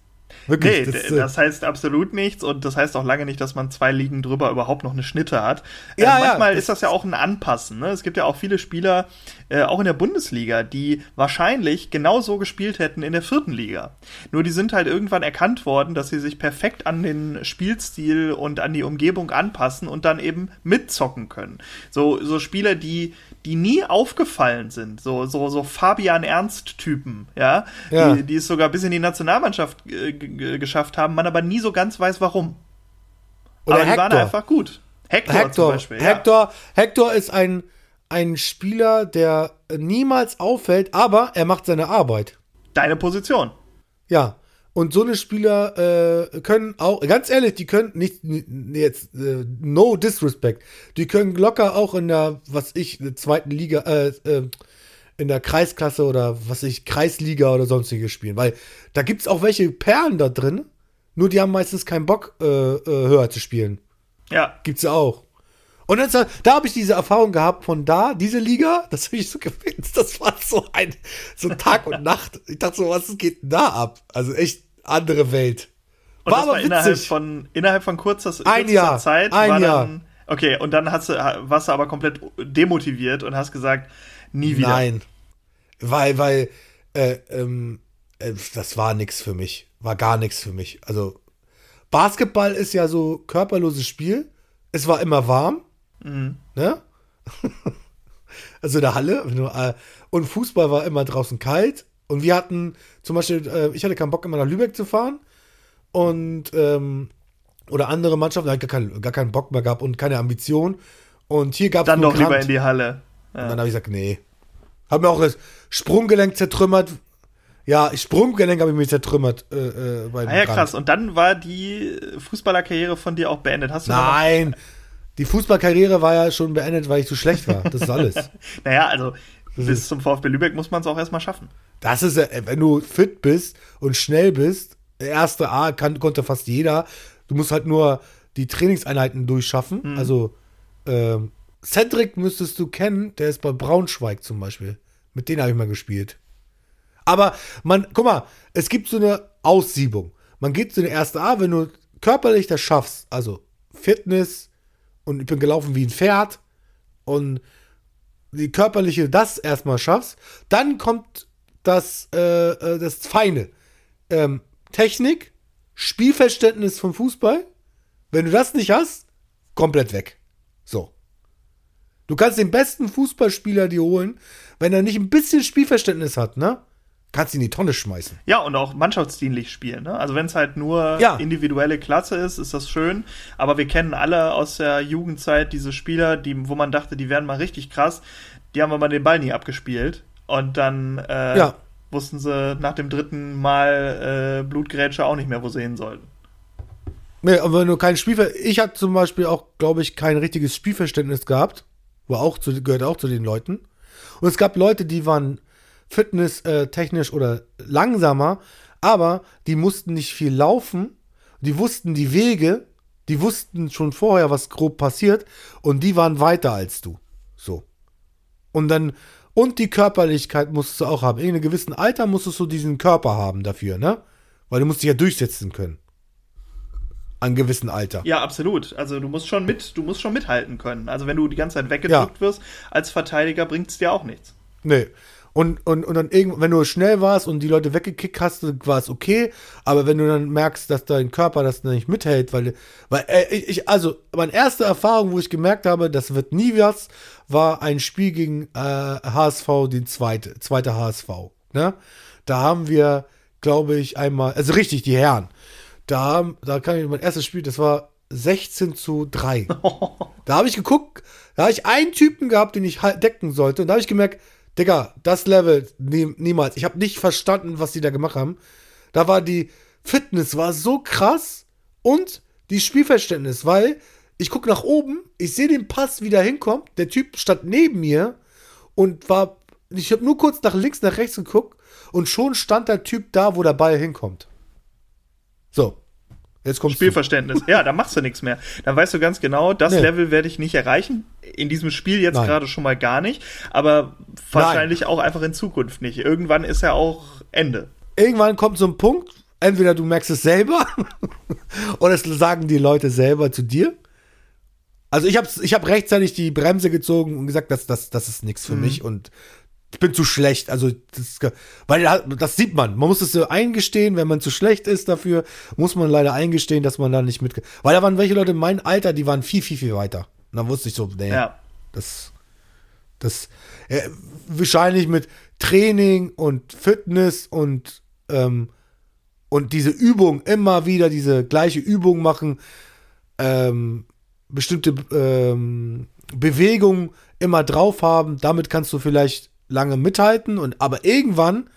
Wirklich, nee, das, äh, das, heißt absolut nichts und das heißt auch lange nicht, dass man zwei Ligen drüber überhaupt noch eine Schnitte hat. Ja, äh, manchmal ja, ist das ja auch ein Anpassen. Ne? Es gibt ja auch viele Spieler, äh, auch in der Bundesliga, die wahrscheinlich genauso gespielt hätten in der vierten Liga. Nur die sind halt irgendwann erkannt worden, dass sie sich perfekt an den Spielstil und an die Umgebung anpassen und dann eben mitzocken können. So, so Spieler, die, die nie aufgefallen sind, so, so, so Fabian Ernst-Typen, ja, ja. Die, die es sogar bis in die Nationalmannschaft äh, geschafft haben, man aber nie so ganz weiß, warum. Oder aber Hector. die waren einfach gut. Hector, Hector zum Beispiel. Hector, ja. Hector ist ein, ein Spieler, der niemals auffällt, aber er macht seine Arbeit. Deine Position. Ja. Und so eine Spieler äh, können auch, ganz ehrlich, die können nicht, jetzt, äh, no disrespect, die können locker auch in der, was ich, zweiten Liga, äh, äh, in der Kreisklasse oder was ich, Kreisliga oder sonstige spielen. Weil da gibt es auch welche Perlen da drin, nur die haben meistens keinen Bock, äh, äh, höher zu spielen. Ja. Gibt's ja auch. Und dann, da habe ich diese Erfahrung gehabt von da, diese Liga, das habe ich so gewinnt. Das war so ein so Tag und Nacht. Ich dachte so, was geht denn da ab? Also echt andere Welt. Und war das war innerhalb von innerhalb von kurzer, kurzer ein Jahr, Zeit. Ein Jahr. Dann, okay, und dann hast du, warst du aber komplett demotiviert und hast gesagt, nie wieder. Nein, weil weil äh, ähm, äh, das war nichts für mich, war gar nichts für mich. Also Basketball ist ja so körperloses Spiel. Es war immer warm. Mhm. Ne? also in der Halle. Äh, und Fußball war immer draußen kalt. Und wir hatten zum Beispiel, äh, ich hatte keinen Bock, immer nach Lübeck zu fahren. Und, ähm, oder andere Mannschaften, da gar, kein, gar keinen Bock mehr gehabt und keine Ambition. Und hier gab es. Dann doch lieber in die Halle. Ja. Und dann habe ich gesagt, nee. Hab mir auch das Sprunggelenk zertrümmert. Ja, Sprunggelenk habe ich mir zertrümmert. Äh, äh, ah ja, krass. Und dann war die Fußballerkarriere von dir auch beendet. Hast du Nein, die Fußballkarriere war ja schon beendet, weil ich zu schlecht war. Das ist alles. naja, also bis zum VfB Lübeck muss man es auch erstmal schaffen. Das ist, wenn du fit bist und schnell bist, erste A kann, konnte fast jeder. Du musst halt nur die Trainingseinheiten durchschaffen. Mhm. Also, ähm, Cedric müsstest du kennen, der ist bei Braunschweig zum Beispiel. Mit denen habe ich mal gespielt. Aber man, guck mal, es gibt so eine Aussiebung. Man geht zu der erste A, wenn du körperlich das schaffst, also Fitness und ich bin gelaufen wie ein Pferd und die körperliche das erstmal schaffst, dann kommt das, äh, äh, das Feine. Ähm, Technik, Spielverständnis von Fußball. Wenn du das nicht hast, komplett weg. So. Du kannst den besten Fußballspieler dir holen, wenn er nicht ein bisschen Spielverständnis hat, ne? Kannst ihn in die Tonne schmeißen. Ja, und auch mannschaftsdienlich spielen. Ne? Also wenn es halt nur ja. individuelle Klasse ist, ist das schön. Aber wir kennen alle aus der Jugendzeit diese Spieler, die, wo man dachte, die wären mal richtig krass. Die haben aber den Ball nie abgespielt. Und dann äh, ja. wussten sie nach dem dritten Mal äh, Blutgrätsche auch nicht mehr, wo sie hin sollten. Nee, aber wenn du kein Spielver ich hatte zum Beispiel auch, glaube ich, kein richtiges Spielverständnis gehabt. War auch zu, gehört auch zu den Leuten. Und es gab Leute, die waren fitnesstechnisch äh, oder langsamer, aber die mussten nicht viel laufen, die wussten die Wege, die wussten schon vorher, was grob passiert und die waren weiter als du. So. Und dann, und die Körperlichkeit musst du auch haben. In einem gewissen Alter musstest du diesen Körper haben dafür, ne? Weil du musst dich ja durchsetzen können. An gewissen Alter. Ja, absolut. Also du musst schon mit, du musst schon mithalten können. Also wenn du die ganze Zeit weggedrückt ja. wirst als Verteidiger, bringt es dir auch nichts. Nee. Und, und, und dann irgendwann, wenn du schnell warst und die Leute weggekickt hast, war es okay. Aber wenn du dann merkst, dass dein Körper das nicht mithält, weil, weil äh, ich, also meine erste Erfahrung, wo ich gemerkt habe, das wird nie was, war ein Spiel gegen äh, HSV, den zweite, zweite HSV. Ne? Da haben wir, glaube ich, einmal, also richtig, die Herren. Da, haben, da kann ich mein erstes Spiel, das war 16 zu 3. da habe ich geguckt, da habe ich einen Typen gehabt, den ich decken sollte. Und da habe ich gemerkt, Digga, das Level nie, niemals. Ich habe nicht verstanden, was die da gemacht haben. Da war die Fitness war so krass und die Spielverständnis, weil ich gucke nach oben, ich sehe den Pass, wie der hinkommt. Der Typ stand neben mir und war. Ich habe nur kurz nach links, nach rechts geguckt und schon stand der Typ da, wo der Ball hinkommt. So. Jetzt kommt Spielverständnis. ja, da machst du nichts mehr. Dann weißt du ganz genau, das nee. Level werde ich nicht erreichen. In diesem Spiel jetzt gerade schon mal gar nicht, aber wahrscheinlich Nein. auch einfach in Zukunft nicht. Irgendwann ist ja auch Ende. Irgendwann kommt so ein Punkt, entweder du merkst es selber oder es sagen die Leute selber zu dir. Also ich habe ich hab rechtzeitig die Bremse gezogen und gesagt, das, das, das ist nichts für mhm. mich und ich bin zu schlecht. Also, das, weil das sieht man. Man muss es so eingestehen, wenn man zu schlecht ist dafür, muss man leider eingestehen, dass man da nicht mit. Weil da waren welche Leute in meinem Alter, die waren viel, viel, viel weiter. Und dann wusste ich so, nee, ja. das, das, äh, wahrscheinlich mit Training und Fitness und, ähm, und diese Übung, immer wieder diese gleiche Übung machen, ähm, bestimmte ähm, Bewegungen immer drauf haben, damit kannst du vielleicht lange mithalten und aber irgendwann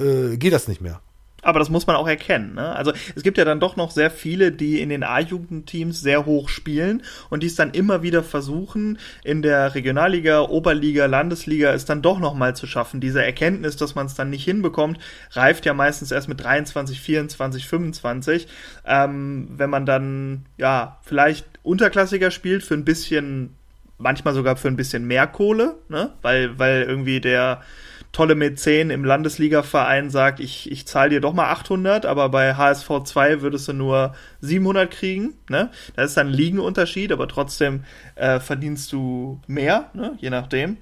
äh, geht das nicht mehr. Aber das muss man auch erkennen. Ne? Also es gibt ja dann doch noch sehr viele, die in den A-Jugendteams sehr hoch spielen und die es dann immer wieder versuchen, in der Regionalliga, Oberliga, Landesliga es dann doch nochmal zu schaffen. Diese Erkenntnis, dass man es dann nicht hinbekommt, reift ja meistens erst mit 23, 24, 25. Ähm, wenn man dann ja vielleicht unterklassiger spielt für ein bisschen manchmal sogar für ein bisschen mehr Kohle, ne? weil, weil irgendwie der tolle Mäzen im Landesligaverein sagt, ich, ich zahle dir doch mal 800, aber bei HSV 2 würdest du nur 700 kriegen. Ne? Das ist dann ein Liegenunterschied, aber trotzdem äh, verdienst du mehr, ne? je nachdem.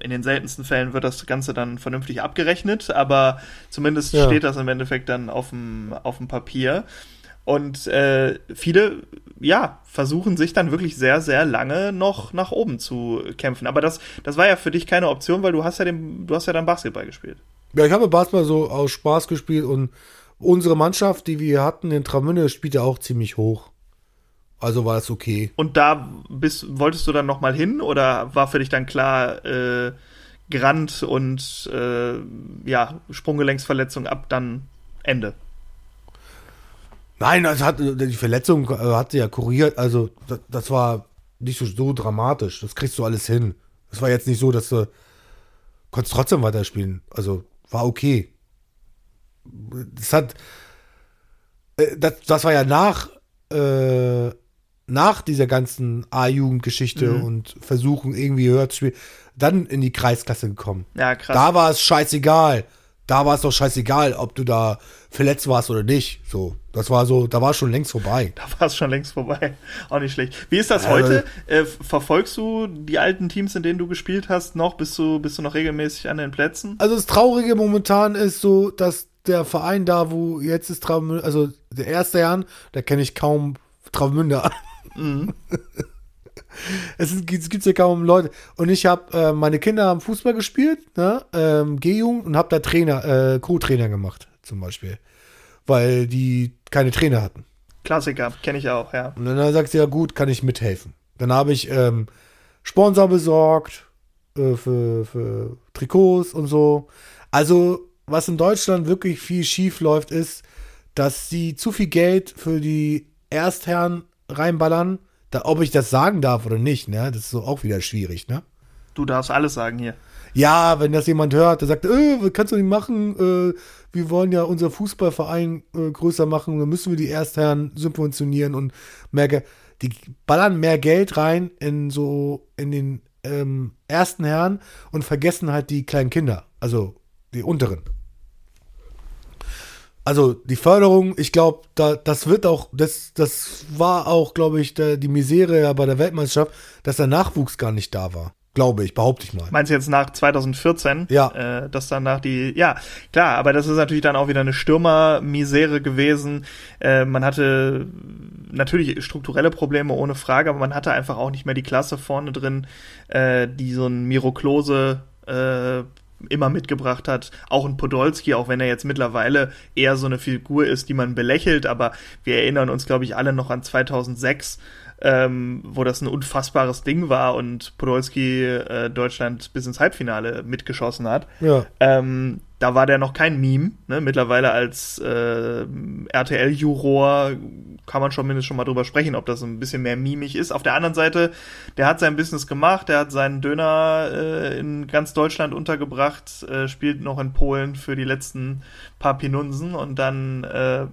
In den seltensten Fällen wird das Ganze dann vernünftig abgerechnet, aber zumindest ja. steht das im Endeffekt dann auf dem, auf dem Papier. Und äh, viele, ja, versuchen sich dann wirklich sehr, sehr lange noch nach oben zu kämpfen. Aber das, das war ja für dich keine Option, weil du hast ja den, du hast ja dann Basketball gespielt. Ja, ich habe Basketball so aus Spaß gespielt und unsere Mannschaft, die wir hatten in Tramünde, spielte auch ziemlich hoch. Also war es okay. Und da bist, wolltest du dann nochmal hin oder war für dich dann klar, äh, Grand und äh, ja, Sprunggelenksverletzung ab dann Ende? Nein, das hat, die Verletzung äh, hat sie ja kuriert. Also, das, das, war nicht so, so dramatisch. Das kriegst du alles hin. Es war jetzt nicht so, dass du konntest trotzdem weiterspielen. Also, war okay. Das hat. Äh, das, das war ja nach, äh, nach dieser ganzen A-Jugend-Geschichte mhm. und Versuchen, irgendwie höher zu spielen, dann in die Kreisklasse gekommen. Ja, krass. Da war es scheißegal da war es doch scheißegal, ob du da verletzt warst oder nicht. So, das war so, da war es schon längst vorbei. Da war es schon längst vorbei. Auch nicht schlecht. Wie ist das heute? Äh, verfolgst du die alten Teams, in denen du gespielt hast, noch? Bist du, bist du noch regelmäßig an den Plätzen? Also das Traurige momentan ist so, dass der Verein da, wo jetzt ist Travemünde, also der erste Jahr, da kenne ich kaum Travemünde an. Mhm. es, ist, es gibt ja kaum Leute. Und ich habe, äh, meine Kinder haben Fußball gespielt, ne? ähm, G-Jugend, und habe da Trainer, äh, Co-Trainer gemacht, zum Beispiel. Weil die keine Trainer hatten. Klassiker, kenne ich auch, ja. Und dann sagst du, ja gut, kann ich mithelfen. Dann habe ich ähm, Sponsor besorgt äh, für, für Trikots und so. Also, was in Deutschland wirklich viel schief läuft, ist, dass sie zu viel Geld für die Erstherren reinballern da, ob ich das sagen darf oder nicht, ne? Das ist so auch wieder schwierig, ne? Du darfst alles sagen hier. Ja, wenn das jemand hört, der sagt, äh, kannst du nicht machen, äh, wir wollen ja unser Fußballverein äh, größer machen, dann müssen wir die Erstherren subventionieren und mehr, die ballern mehr Geld rein in so, in den ähm, ersten Herren und vergessen halt die kleinen Kinder, also die unteren also die Förderung, ich glaube, da, das wird auch, das, das war auch, glaube ich, der, die Misere bei der Weltmeisterschaft, dass der Nachwuchs gar nicht da war. Glaube ich, behaupte ich mal. Meinst du jetzt nach 2014? Ja. Äh, dass dann nach die, ja, klar, aber das ist natürlich dann auch wieder eine Stürmermisere gewesen. Äh, man hatte natürlich strukturelle Probleme ohne Frage, aber man hatte einfach auch nicht mehr die Klasse vorne drin, äh, die so ein Miro Klose äh, immer mitgebracht hat. Auch ein Podolski, auch wenn er jetzt mittlerweile eher so eine Figur ist, die man belächelt, aber wir erinnern uns, glaube ich, alle noch an 2006, ähm, wo das ein unfassbares Ding war und Podolski äh, Deutschland bis ins Halbfinale mitgeschossen hat. Ja. Ähm, da war der noch kein Meme. Ne? Mittlerweile als äh, RTL-Juror kann man schon mindestens schon mal drüber sprechen, ob das ein bisschen mehr mimig ist. Auf der anderen Seite, der hat sein Business gemacht, der hat seinen Döner äh, in ganz Deutschland untergebracht, äh, spielt noch in Polen für die letzten paar Pinunsen und dann, äh,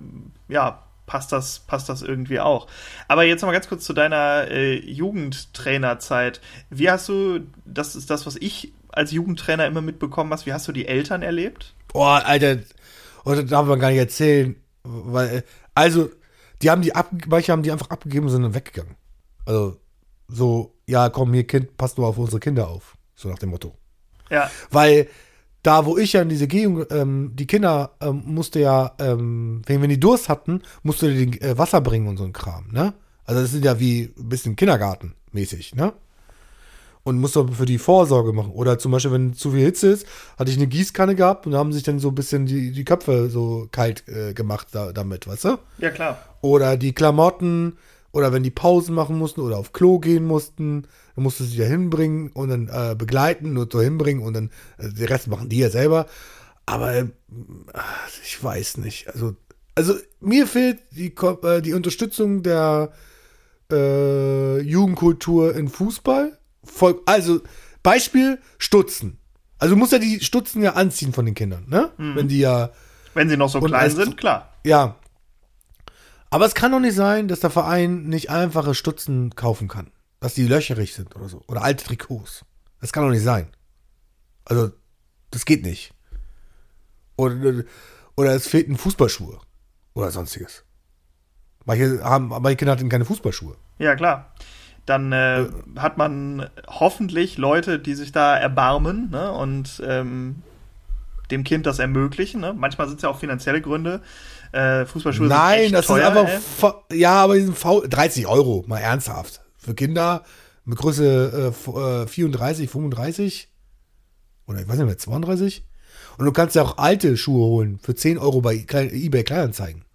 ja, passt das, passt das irgendwie auch. Aber jetzt noch mal ganz kurz zu deiner äh, Jugendtrainerzeit. Wie hast du, das ist das, was ich als Jugendtrainer immer mitbekommen hast, wie hast du die Eltern erlebt? Boah, Alter, Und das darf man gar nicht erzählen, weil, also, die haben die ab, manche haben die einfach abgegeben und sind dann weggegangen. Also, so, ja, komm, hier, Kind, passt nur auf unsere Kinder auf. So nach dem Motto. Ja, Weil da, wo ich ja in diese Gehung, ähm, die Kinder ähm, musste ja, ähm, wenn, wenn die Durst hatten, musste die äh, Wasser bringen und so ein Kram, ne? Also das sind ja wie ein bisschen Kindergartenmäßig, ne? Und musste für die Vorsorge machen. Oder zum Beispiel, wenn zu viel Hitze ist, hatte ich eine Gießkanne gehabt und da haben sich dann so ein bisschen die, die Köpfe so kalt äh, gemacht da, damit, weißt du? ja klar. Oder die Klamotten, oder wenn die Pausen machen mussten oder auf Klo gehen mussten, dann musste sie da hinbringen und dann äh, begleiten und so hinbringen und dann äh, den Rest machen die ja selber. Aber äh, ich weiß nicht. Also, also mir fehlt die, äh, die Unterstützung der äh, Jugendkultur in Fußball. Voll, also Beispiel Stutzen. Also du musst ja die Stutzen ja anziehen von den Kindern, ne? Wenn die ja Wenn sie noch so klein als- sind, klar. ja. Aber es kann doch nicht sein, dass der Verein nicht einfache Stutzen kaufen kann. Dass die löcherig sind oder so. Oder alte Trikots. Das kann doch nicht sein. Also, das geht nicht. Oder, oder es fehlten Fußballschuhe. Oder sonstiges. Manche, haben, manche Kinder hatten keine Fußballschuhe. Ja, klar. Dann äh, hat man hoffentlich Leute, die sich da erbarmen ne, und ähm, dem Kind das ermöglichen. Ne? Manchmal sind es ja auch finanzielle Gründe. Äh, Fußballschuhe Nein, sind echt das teuer. ist einfach. ey. Ja, aber die sind faul. 30 Euro, mal ernsthaft. Für Kinder mit Größe äh, f- äh, 34, 35 oder ich weiß nicht mehr, 32. Und du kannst ja auch alte Schuhe holen für 10 Euro bei eBay Kleinanzeigen.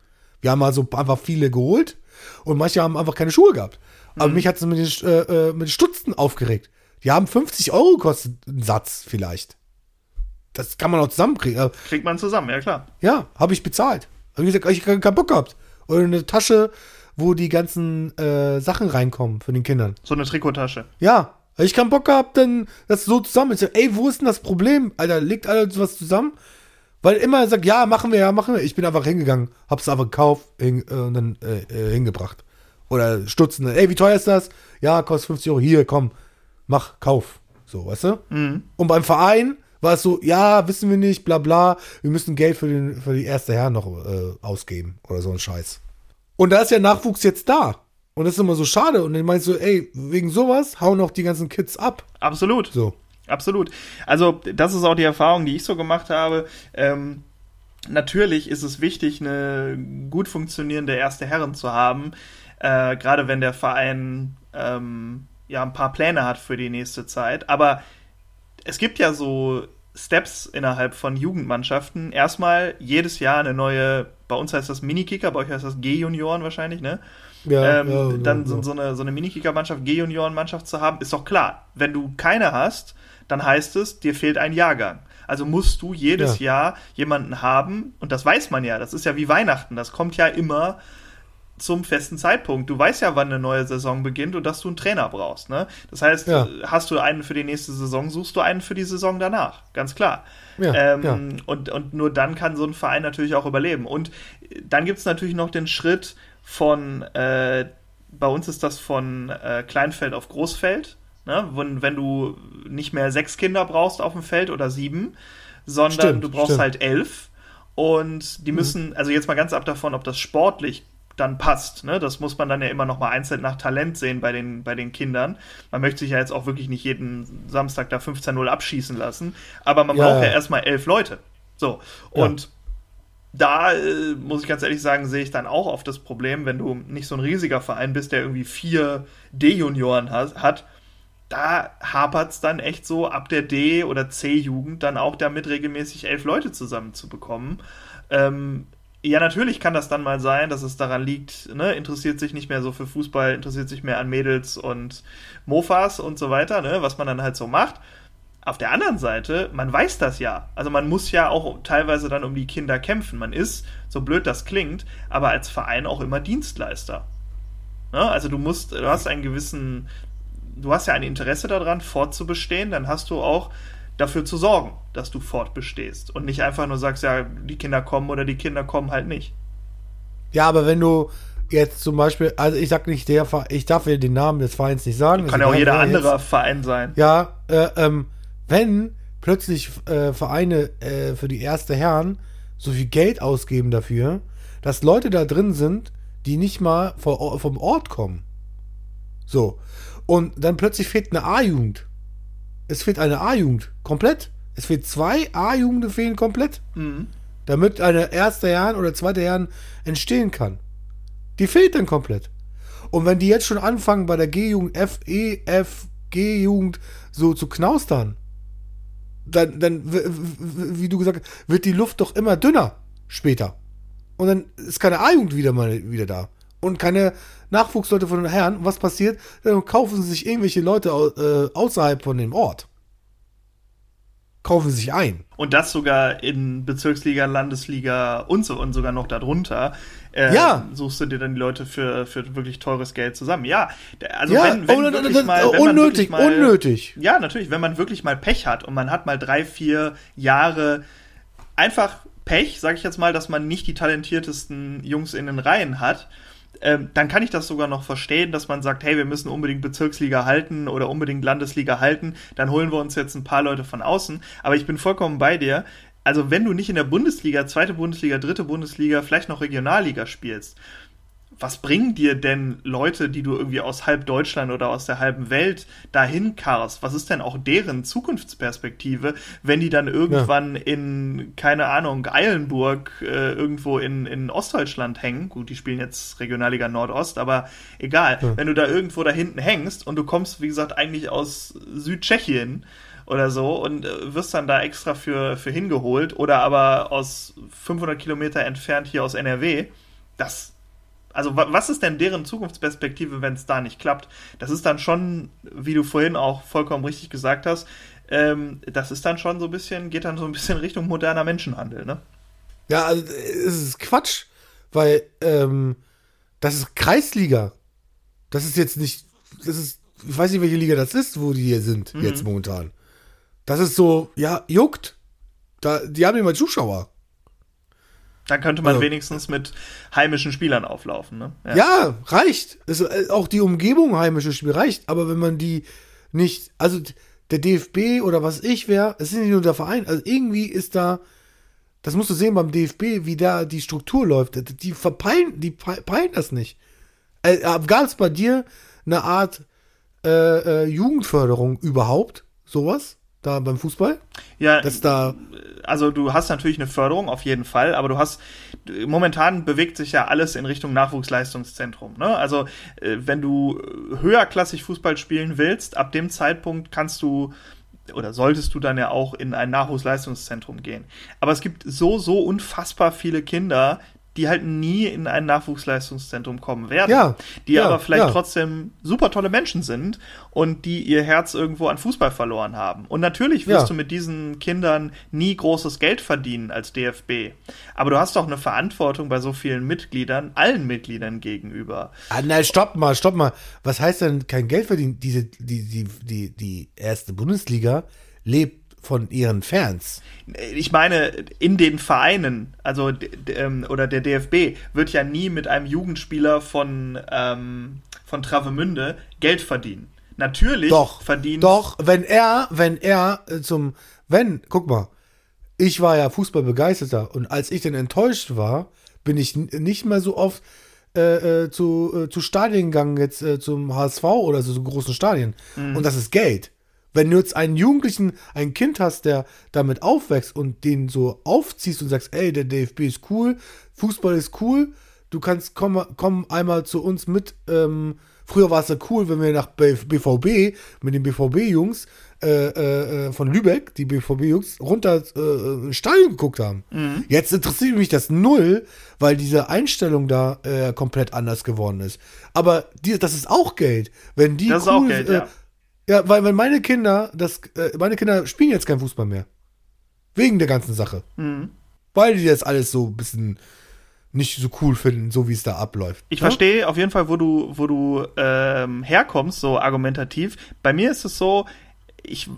Wir haben also einfach viele geholt und manche haben einfach keine Schuhe gehabt. Aber mich hat es mit, den, äh, äh, mit Stutzen aufgeregt. Die haben 50 Euro gekostet, ein Satz vielleicht. Das kann man auch zusammenkriegen. Kriegt man zusammen, ja klar. ja, habe ich bezahlt. Habe ich gesagt, ich habe keinen Bock gehabt. Oder eine Tasche, wo die ganzen äh, Sachen reinkommen für den Kindern. So eine Trikottasche. Ja, habe ich keinen Bock gehabt, dann das so zusammen. Ich sag, ey, wo ist denn das Problem? Alter, legt alles was zusammen? Weil immer sagt, ja, machen wir, ja, machen wir. Ich bin einfach hingegangen, hab's einfach gekauft hin, äh, und dann äh, äh, hingebracht. Oder Stutzen. Ey, wie teuer ist das? Ja, kostet 50 Euro. Hier, komm, mach, kauf. So, weißt du? Und beim Verein war es so, ja, wissen wir nicht, bla bla, wir müssen Geld für, den, für die erste Herren noch äh, ausgeben oder so ein Scheiß. Und da ist ja Nachwuchs jetzt da. Und das ist immer so schade. Und dann meinst du, ey, wegen sowas hauen auch die ganzen Kids ab. Absolut. So. Absolut. Also, das ist auch die Erfahrung, die ich so gemacht habe. Ähm, natürlich ist es wichtig, eine gut funktionierende erste Herren zu haben. Äh, gerade wenn der Verein ähm, ja ein paar Pläne hat für die nächste Zeit. Aber es gibt ja so Steps innerhalb von Jugendmannschaften. Erstmal jedes Jahr eine neue, bei uns heißt das Minikicker, bei euch heißt das G-Junioren wahrscheinlich, ne? Ja, ähm, ja, dann ja, so, ja. so eine, so eine Minikicker-Mannschaft, G-Junioren-Mannschaft zu haben, ist doch klar. Wenn du keine hast, dann heißt es, dir fehlt ein Jahrgang. Also musst du jedes Ja. Jahr jemanden haben, und das weiß man ja, das ist ja wie Weihnachten, das kommt ja immer zum festen Zeitpunkt. Du weißt ja, wann eine neue Saison beginnt und dass du einen Trainer brauchst. Ne? Das heißt, Ja. hast du einen für die nächste Saison, suchst du einen für die Saison danach. Ganz klar. Ja, ähm, ja. Und, und nur dann kann so ein Verein natürlich auch überleben. Und dann gibt es natürlich noch den Schritt von, äh, bei uns ist das von äh, Kleinfeld auf Großfeld. Ne? Wenn, wenn du nicht mehr sechs Kinder brauchst auf dem Feld oder sieben, sondern Stimmt, du brauchst stimmt. halt elf. Und die müssen, also jetzt mal ganz ab davon, ob das sportlich dann passt. Ne? Das muss man dann ja immer noch mal einzeln nach Talent sehen bei den, bei den Kindern. Man möchte sich ja jetzt auch wirklich nicht jeden Samstag da 15-0 abschießen lassen. Aber man Ja, braucht ja ja. erstmal elf Leute. So. Ja. Und da äh, muss ich ganz ehrlich sagen, sehe ich dann auch oft das Problem, wenn du nicht so ein riesiger Verein bist, der irgendwie vier D-Junioren hat, da hapert es dann echt so ab der D- oder C-Jugend dann auch damit regelmäßig elf Leute zusammenzubekommen. Ähm, ja, natürlich kann das dann mal sein, dass es daran liegt, ne, interessiert sich nicht mehr so für Fußball, interessiert sich mehr an Mädels und Mofas und so weiter, ne, was man dann halt so macht. Auf der anderen Seite, man weiß das ja. Also man muss ja auch teilweise dann um die Kinder kämpfen. Man ist, so blöd das klingt, aber als Verein auch immer Dienstleister. Ne? Also du musst, du hast einen gewissen, du hast ja ein Interesse daran, fortzubestehen, dann hast du auch dafür zu sorgen, dass du fortbestehst und nicht einfach nur sagst, ja, die Kinder kommen oder die Kinder kommen halt nicht. Ja, aber wenn du jetzt zum Beispiel, also ich sag nicht der Verein, ich darf ja den Namen des Vereins nicht sagen. Kann ja auch jeder andere jetzt- Verein sein. Ja, äh, ähm, wenn plötzlich äh, Vereine äh, für die erste Herren so viel Geld ausgeben dafür, dass Leute da drin sind, die nicht mal vom Ort kommen. So. Und dann plötzlich fehlt eine A-Jugend. Es fehlt eine A-Jugend. Komplett. Es fehlt zwei A-Jugenden fehlen komplett. Mhm. Damit eine erste Jahren oder zweite Jahren entstehen kann. Die fehlt dann komplett. Und wenn die jetzt schon anfangen bei der G-Jugend, F, E, F, G-Jugend so zu knaustern, dann, dann, wie du gesagt hast, wird die Luft doch immer dünner später. Und dann ist keine A-Jugend wieder mal wieder da. Und keine Nachwuchsleute von den Herren. Und was passiert? Dann kaufen sich irgendwelche Leute äh, außerhalb von dem Ort. Kaufen sich ein. Und das sogar in Bezirksliga, Landesliga und so und sogar noch darunter. Äh, ja. Suchst du dir dann die Leute für, für wirklich teures Geld zusammen. Ja, also ja, wenn, wenn oh, wirklich mal, wenn unnötig, mal, unnötig. Ja, natürlich, wenn man wirklich mal Pech hat und man hat mal drei, vier Jahre einfach Pech, sag ich jetzt mal, dass man nicht die talentiertesten Jungs in den Reihen hat, ähm, dann kann ich das sogar noch verstehen, dass man sagt, hey, wir müssen unbedingt Bezirksliga halten oder unbedingt Landesliga halten, dann holen wir uns jetzt ein paar Leute von außen. Aber ich bin vollkommen bei dir. Also wenn du nicht in der Bundesliga, zweite Bundesliga, dritte Bundesliga, vielleicht noch Regionalliga spielst, was bringen dir denn Leute, die du irgendwie aus halb Deutschland oder aus der halben Welt dahin karst? Was ist denn auch deren Zukunftsperspektive, wenn die dann irgendwann ja. in, keine Ahnung, Eilenburg äh, irgendwo in, in Ostdeutschland hängen? Gut, die spielen jetzt Regionalliga Nordost, aber egal. Ja. Wenn du da irgendwo da hinten hängst und du kommst, wie gesagt, eigentlich aus Südtschechien oder so und äh, wirst dann da extra für, für hingeholt oder aber aus 500 Kilometer entfernt hier aus NRW, das also was ist denn deren Zukunftsperspektive, wenn es da nicht klappt? Das ist dann schon, wie du vorhin auch vollkommen richtig gesagt hast, ähm, das ist dann schon so ein bisschen, geht dann so ein bisschen Richtung moderner Menschenhandel, ne? Ja, also es ist Quatsch, weil ähm, das ist Kreisliga. Das ist jetzt nicht, das ist, ich weiß nicht, welche Liga das ist, wo die hier sind, mhm. jetzt momentan. Das ist so, ja, juckt. Da, die haben immer Zuschauer. Dann könnte man also, wenigstens mit heimischen Spielern auflaufen. Ne? Ja. ja reicht. Also, auch die Umgebung heimische Spiel reicht. Aber wenn man die nicht, also der DFB oder was ich wäre, es ist nicht nur der Verein. Also irgendwie ist da, das musst du sehen beim DFB, wie da die Struktur läuft. Die verpeilen, die peilen das nicht. Äh, Gab es bei dir eine Art äh, äh, Jugendförderung überhaupt? Sowas? Da beim Fußball? Ja, dass da also du hast natürlich eine Förderung auf jeden Fall, aber du hast momentan bewegt sich ja alles in Richtung Nachwuchsleistungszentrum. Ne? Also äh, wenn du höherklassig Fußball spielen willst, ab dem Zeitpunkt kannst du oder solltest du dann ja auch in ein Nachwuchsleistungszentrum gehen. Aber es gibt so, so unfassbar viele Kinder, die halt nie in ein Nachwuchsleistungszentrum kommen werden, ja, die ja, aber vielleicht ja. trotzdem super tolle Menschen sind und die ihr Herz irgendwo an Fußball verloren haben. Und natürlich wirst du mit diesen Kindern nie großes Geld verdienen als DFB. Aber du hast doch eine Verantwortung bei so vielen Mitgliedern, allen Mitgliedern gegenüber. Ah, nein, stopp mal, stopp mal. Was heißt denn kein Geld verdienen? Diese, die, die, die, die erste Bundesliga lebt von ihren Fans. Ich meine, in den Vereinen, also ähm, oder der DFB, wird ja nie mit einem Jugendspieler von, ähm, von Travemünde Geld verdienen. Natürlich doch, verdient. Doch, wenn er, wenn er äh, zum, wenn, guck mal, ich war ja Fußballbegeisterter und als ich dann enttäuscht war, bin ich nicht mehr so oft äh, äh, zu, äh, zu Stadien gegangen, jetzt äh, zum HSV oder so, so großen Stadien. Mhm. Und das ist Geld. Wenn du jetzt einen Jugendlichen, ein Kind hast, der damit aufwächst und den so aufziehst und sagst, ey, der DFB ist cool, Fußball ist cool, du kannst komm, komm einmal zu uns mit. Ähm, früher war es ja cool, wenn wir nach BVB mit den BVB-Jungs äh, äh, von Lübeck, die BVB-Jungs, runter äh, Stadion geguckt haben. Mhm. Jetzt interessiert mich das null, weil diese Einstellung da äh, komplett anders geworden ist. Aber die, das ist auch Geld. Wenn die das cool, ist auch Geld, ja ja, weil wenn meine Kinder, das, äh, meine Kinder spielen jetzt kein Fußball mehr. Wegen der ganzen Sache. Mhm. Weil die das alles so ein bisschen nicht so cool finden, so wie es da abläuft. Ich ja? verstehe auf jeden Fall, wo du, wo du ähm, herkommst, so argumentativ. Bei mir ist es so, ich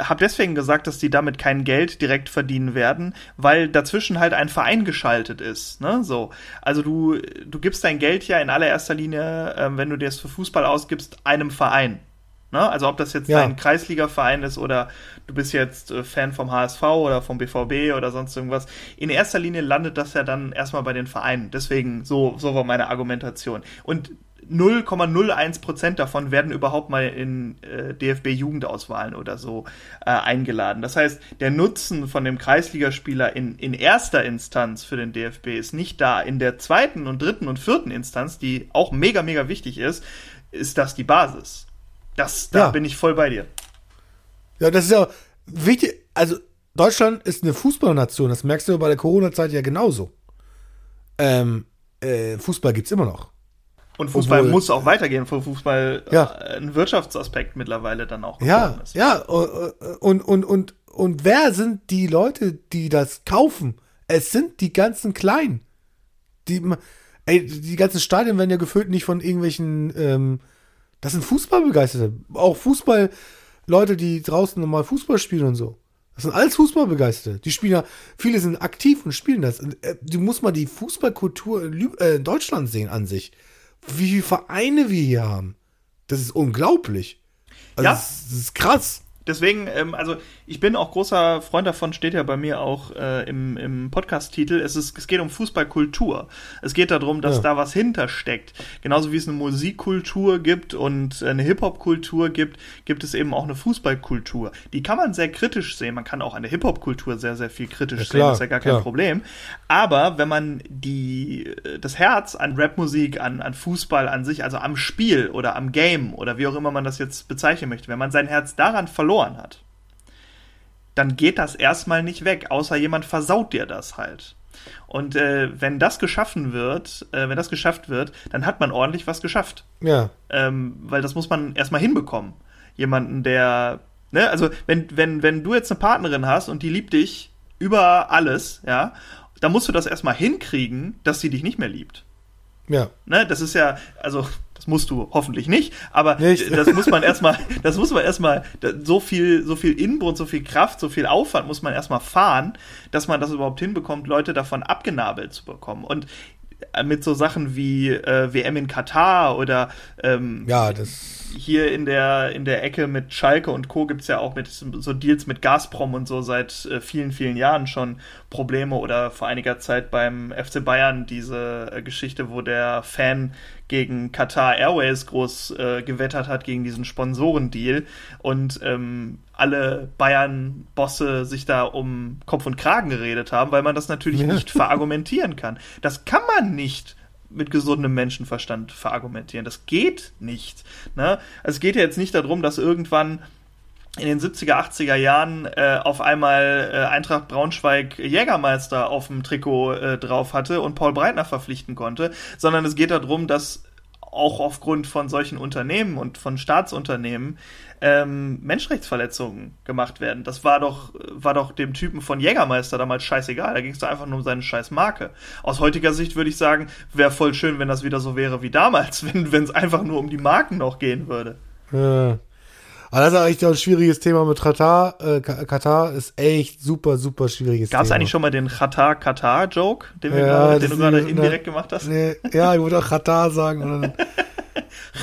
habe deswegen gesagt, dass die damit kein Geld direkt verdienen werden, weil dazwischen halt ein Verein geschaltet ist. Ne? So, also du du gibst dein Geld ja in allererster Linie, ähm, wenn du dir das für Fußball ausgibst, einem Verein. Ne? Also ob das jetzt Ja. ein Kreisligaverein ist oder du bist jetzt äh, Fan vom HSV oder vom BVB oder sonst irgendwas. In erster Linie landet das ja dann erstmal bei den Vereinen. Deswegen, so, so war meine Argumentation. Und 0,01 Prozent davon werden überhaupt mal in äh, DFB-Jugendauswahlen oder so äh, eingeladen. Das heißt, der Nutzen von dem Kreisligaspieler in, in erster Instanz für den DFB ist nicht da. In der zweiten und dritten und vierten Instanz, die auch mega, mega wichtig ist, ist das die Basis. Das, da Ja. bin ich voll bei dir. Ja, das ist ja wichtig. Also, Deutschland ist eine Fußballnation. Das merkst du bei der Corona-Zeit ja genauso. Ähm, äh, Fußball gibt's immer noch. Und Fußball Obwohl- muss auch weitergehen, für Fußball Ja. äh, ein Wirtschaftsaspekt mittlerweile dann auch Ja, ist. ja. Und, und, und, und wer sind die Leute, die das kaufen? Es sind die ganzen Kleinen. Die, ey, die ganzen Stadien werden ja gefüllt nicht von irgendwelchen, ähm, das sind Fußballbegeisterte. Auch Fußball-Leute, die draußen nochmal Fußball spielen und so. Das sind alles Fußballbegeisterte. Die spielen ja, viele sind aktiv und spielen das. Und, äh, Du musst mal die Fußballkultur in, äh, in Deutschland sehen an sich. Wie viele Vereine wir hier haben. Das ist unglaublich. Also Ja. Das, das ist krass. Deswegen, ähm, also ich bin auch großer Freund davon, steht ja bei mir auch äh, im, im Podcast-Titel. Es, ist, es geht um Fußballkultur. Es geht darum, dass Ja. da was hintersteckt. Genauso wie es eine Musikkultur gibt und eine Hip-Hop-Kultur gibt, gibt es eben auch eine Fußballkultur. Die kann man sehr kritisch sehen. Man kann auch an der Hip-Hop-Kultur sehr, sehr viel kritisch Ja, sehen. klar, Das ist ja gar kein klar. Problem. Aber wenn man die, äh, das Herz an Rapmusik, an, an Fußball an sich, also am Spiel oder am Game oder wie auch immer man das jetzt bezeichnen möchte, wenn man sein Herz daran verloren hat, dann geht das erstmal nicht weg, außer jemand versaut dir das halt. Und äh, wenn das geschaffen wird, äh, wenn das geschafft wird, dann hat man ordentlich was geschafft Ja. ähm, weil das muss man erstmal hinbekommen. Jemanden, der, ne, also wenn, wenn, wenn du jetzt eine Partnerin hast und die liebt dich über alles, ja, dann musst du das erstmal hinkriegen, dass sie dich nicht mehr liebt. Ja. Ne, das ist ja, also das musst du hoffentlich nicht, aber Nicht. das muss man erstmal, das muss man erstmal, so viel, so viel Inbrunst, so viel Kraft, so viel Aufwand muss man erstmal fahren, dass man das überhaupt hinbekommt, Leute davon abgenabelt zu bekommen. Und äh, mit so Sachen wie äh, WM in Katar oder ähm, Ja, das. Hier in der, in der Ecke mit Schalke und Co. gibt's ja auch mit so Deals mit Gazprom und so seit äh, vielen, vielen Jahren schon Probleme oder vor einiger Zeit beim FC Bayern diese äh, Geschichte, wo der Fan gegen Qatar Airways groß äh, gewettert hat gegen diesen Sponsorendeal und ähm, alle Bayern-Bosse sich da um Kopf und Kragen geredet haben, weil man das natürlich nicht verargumentieren kann. Das kann man nicht mit gesundem Menschenverstand verargumentieren. Das geht nicht. Ne? Also es geht ja jetzt nicht darum, dass irgendwann in den 70er, 80er Jahren äh, auf einmal äh, Eintracht Braunschweig Jägermeister auf dem Trikot äh, drauf hatte und Paul Breitner verpflichten konnte, sondern es geht darum, dass auch aufgrund von solchen Unternehmen und von Staatsunternehmen ähm, Menschenrechtsverletzungen gemacht werden. Das war doch, war doch dem Typen von Jägermeister damals scheißegal. Da ging es doch einfach nur um seine scheiß Marke. Aus heutiger Sicht würde ich sagen, wäre voll schön, wenn das wieder so wäre wie damals, wenn es einfach nur um die Marken noch gehen würde. Ja. Aber das ist eigentlich auch ein schwieriges Thema mit Katar. Äh, Ka- Katar ist echt super, super schwieriges Gab es Thema. eigentlich schon mal den Qatar-Qatar-Joke, den, Ja, das den du gerade indirekt gemacht hast? Nee, ja, ich wollte auch Katar sagen. Und dann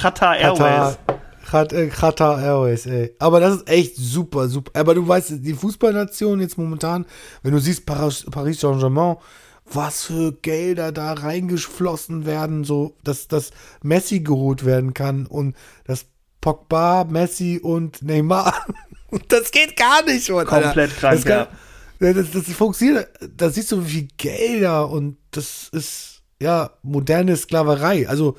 Qatar Airways. Katar, äh, Qatar Airways, ey. Aber das ist echt super, super. Aber du weißt, die Fußballnation jetzt momentan, wenn du siehst Paris, Paris Saint-Germain, was für Gelder da reingeflossen werden, so, dass das Messi geholt werden kann und das Pogba, Messi und Neymar. Das geht gar nicht, Mann, Alter. Komplett krank, das kann, ja. Das, das funktioniert, da siehst du, wie viel Gelder und das ist, ja, moderne Sklaverei. Also,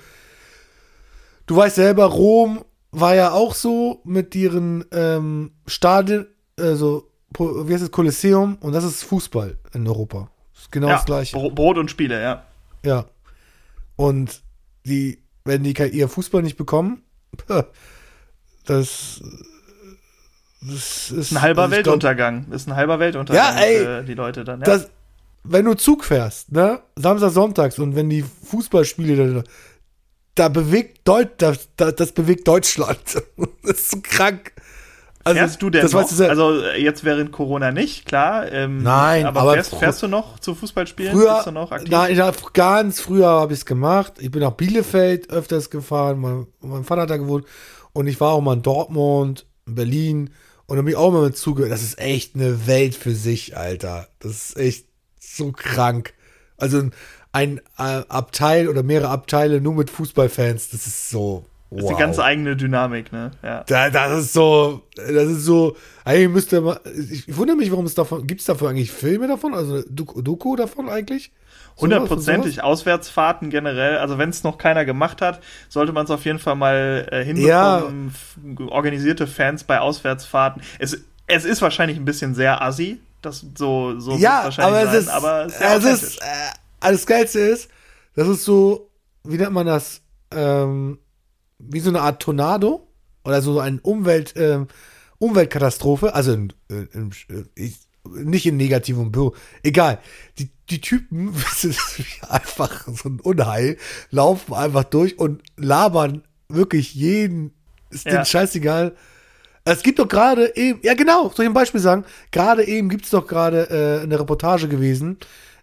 du weißt selber, Rom war ja auch so mit ihren ähm, Stadien, also, wie heißt es, Kolosseum und das ist Fußball in Europa. Das ist genau ja, das gleiche. Bro- Brot und Spiele, ja. Ja. Und die, wenn die ihr Fußball nicht bekommen, das, das ist Ein halber ich glaub, Weltuntergang. ist ein halber Weltuntergang Ja, ey, für die Leute dann. Ja. das, wenn du Zug fährst, ne, Samstag, Sonntags und wenn die Fußballspiele da, da bewegt Deut, das, das, das bewegt Deutschland. das ist so krank. Also, fährst du denn das noch? selber. also jetzt während Corona nicht, klar. Ähm, Nein, aber, aber fährst, fährst du noch zu Fußballspielen? früher, Bist du noch aktiv? nein, ja, ganz früher habe ich es gemacht. Ich bin nach Bielefeld öfters gefahren. Mein, mein Vater hat da gewohnt. Und ich war auch mal in Dortmund, in Berlin und dann bin ich auch mal mit zugehört. Das ist echt eine Welt für sich, Alter. Das ist echt so krank. Also ein äh, Abteil oder mehrere Abteile nur mit Fußballfans, das ist so. Wow. Das ist die ganz eigene Dynamik, ne? Ja. Da, das ist so, das ist so, eigentlich müsste man, ich wundere mich, warum es davon, gibt es davon eigentlich Filme davon, also Doku davon eigentlich? Hundertprozentig Auswärtsfahrten generell. Also wenn es noch keiner gemacht hat, sollte man es auf jeden Fall mal äh, hinbekommen. Ja. Organisierte Fans bei Auswärtsfahrten. Es, es ist wahrscheinlich ein bisschen sehr assi. Das so so ja, wahrscheinlich aber sein, es ist, aber es ist, äh, das Geilste ist, das ist so, wie nennt man das? Ähm, wie so eine Art Tornado oder so ein Umwelt, ähm, Umweltkatastrophe. Also in, in, in, ich, nicht in negativem Büro. Egal. Die, die Typen, das ist einfach so ein Unheil, laufen einfach durch und labern wirklich jeden. Ist ja. scheißegal. Es gibt doch gerade eben, ja genau, soll ich ein Beispiel sagen? Gerade eben gibt es doch gerade äh, eine Reportage gewesen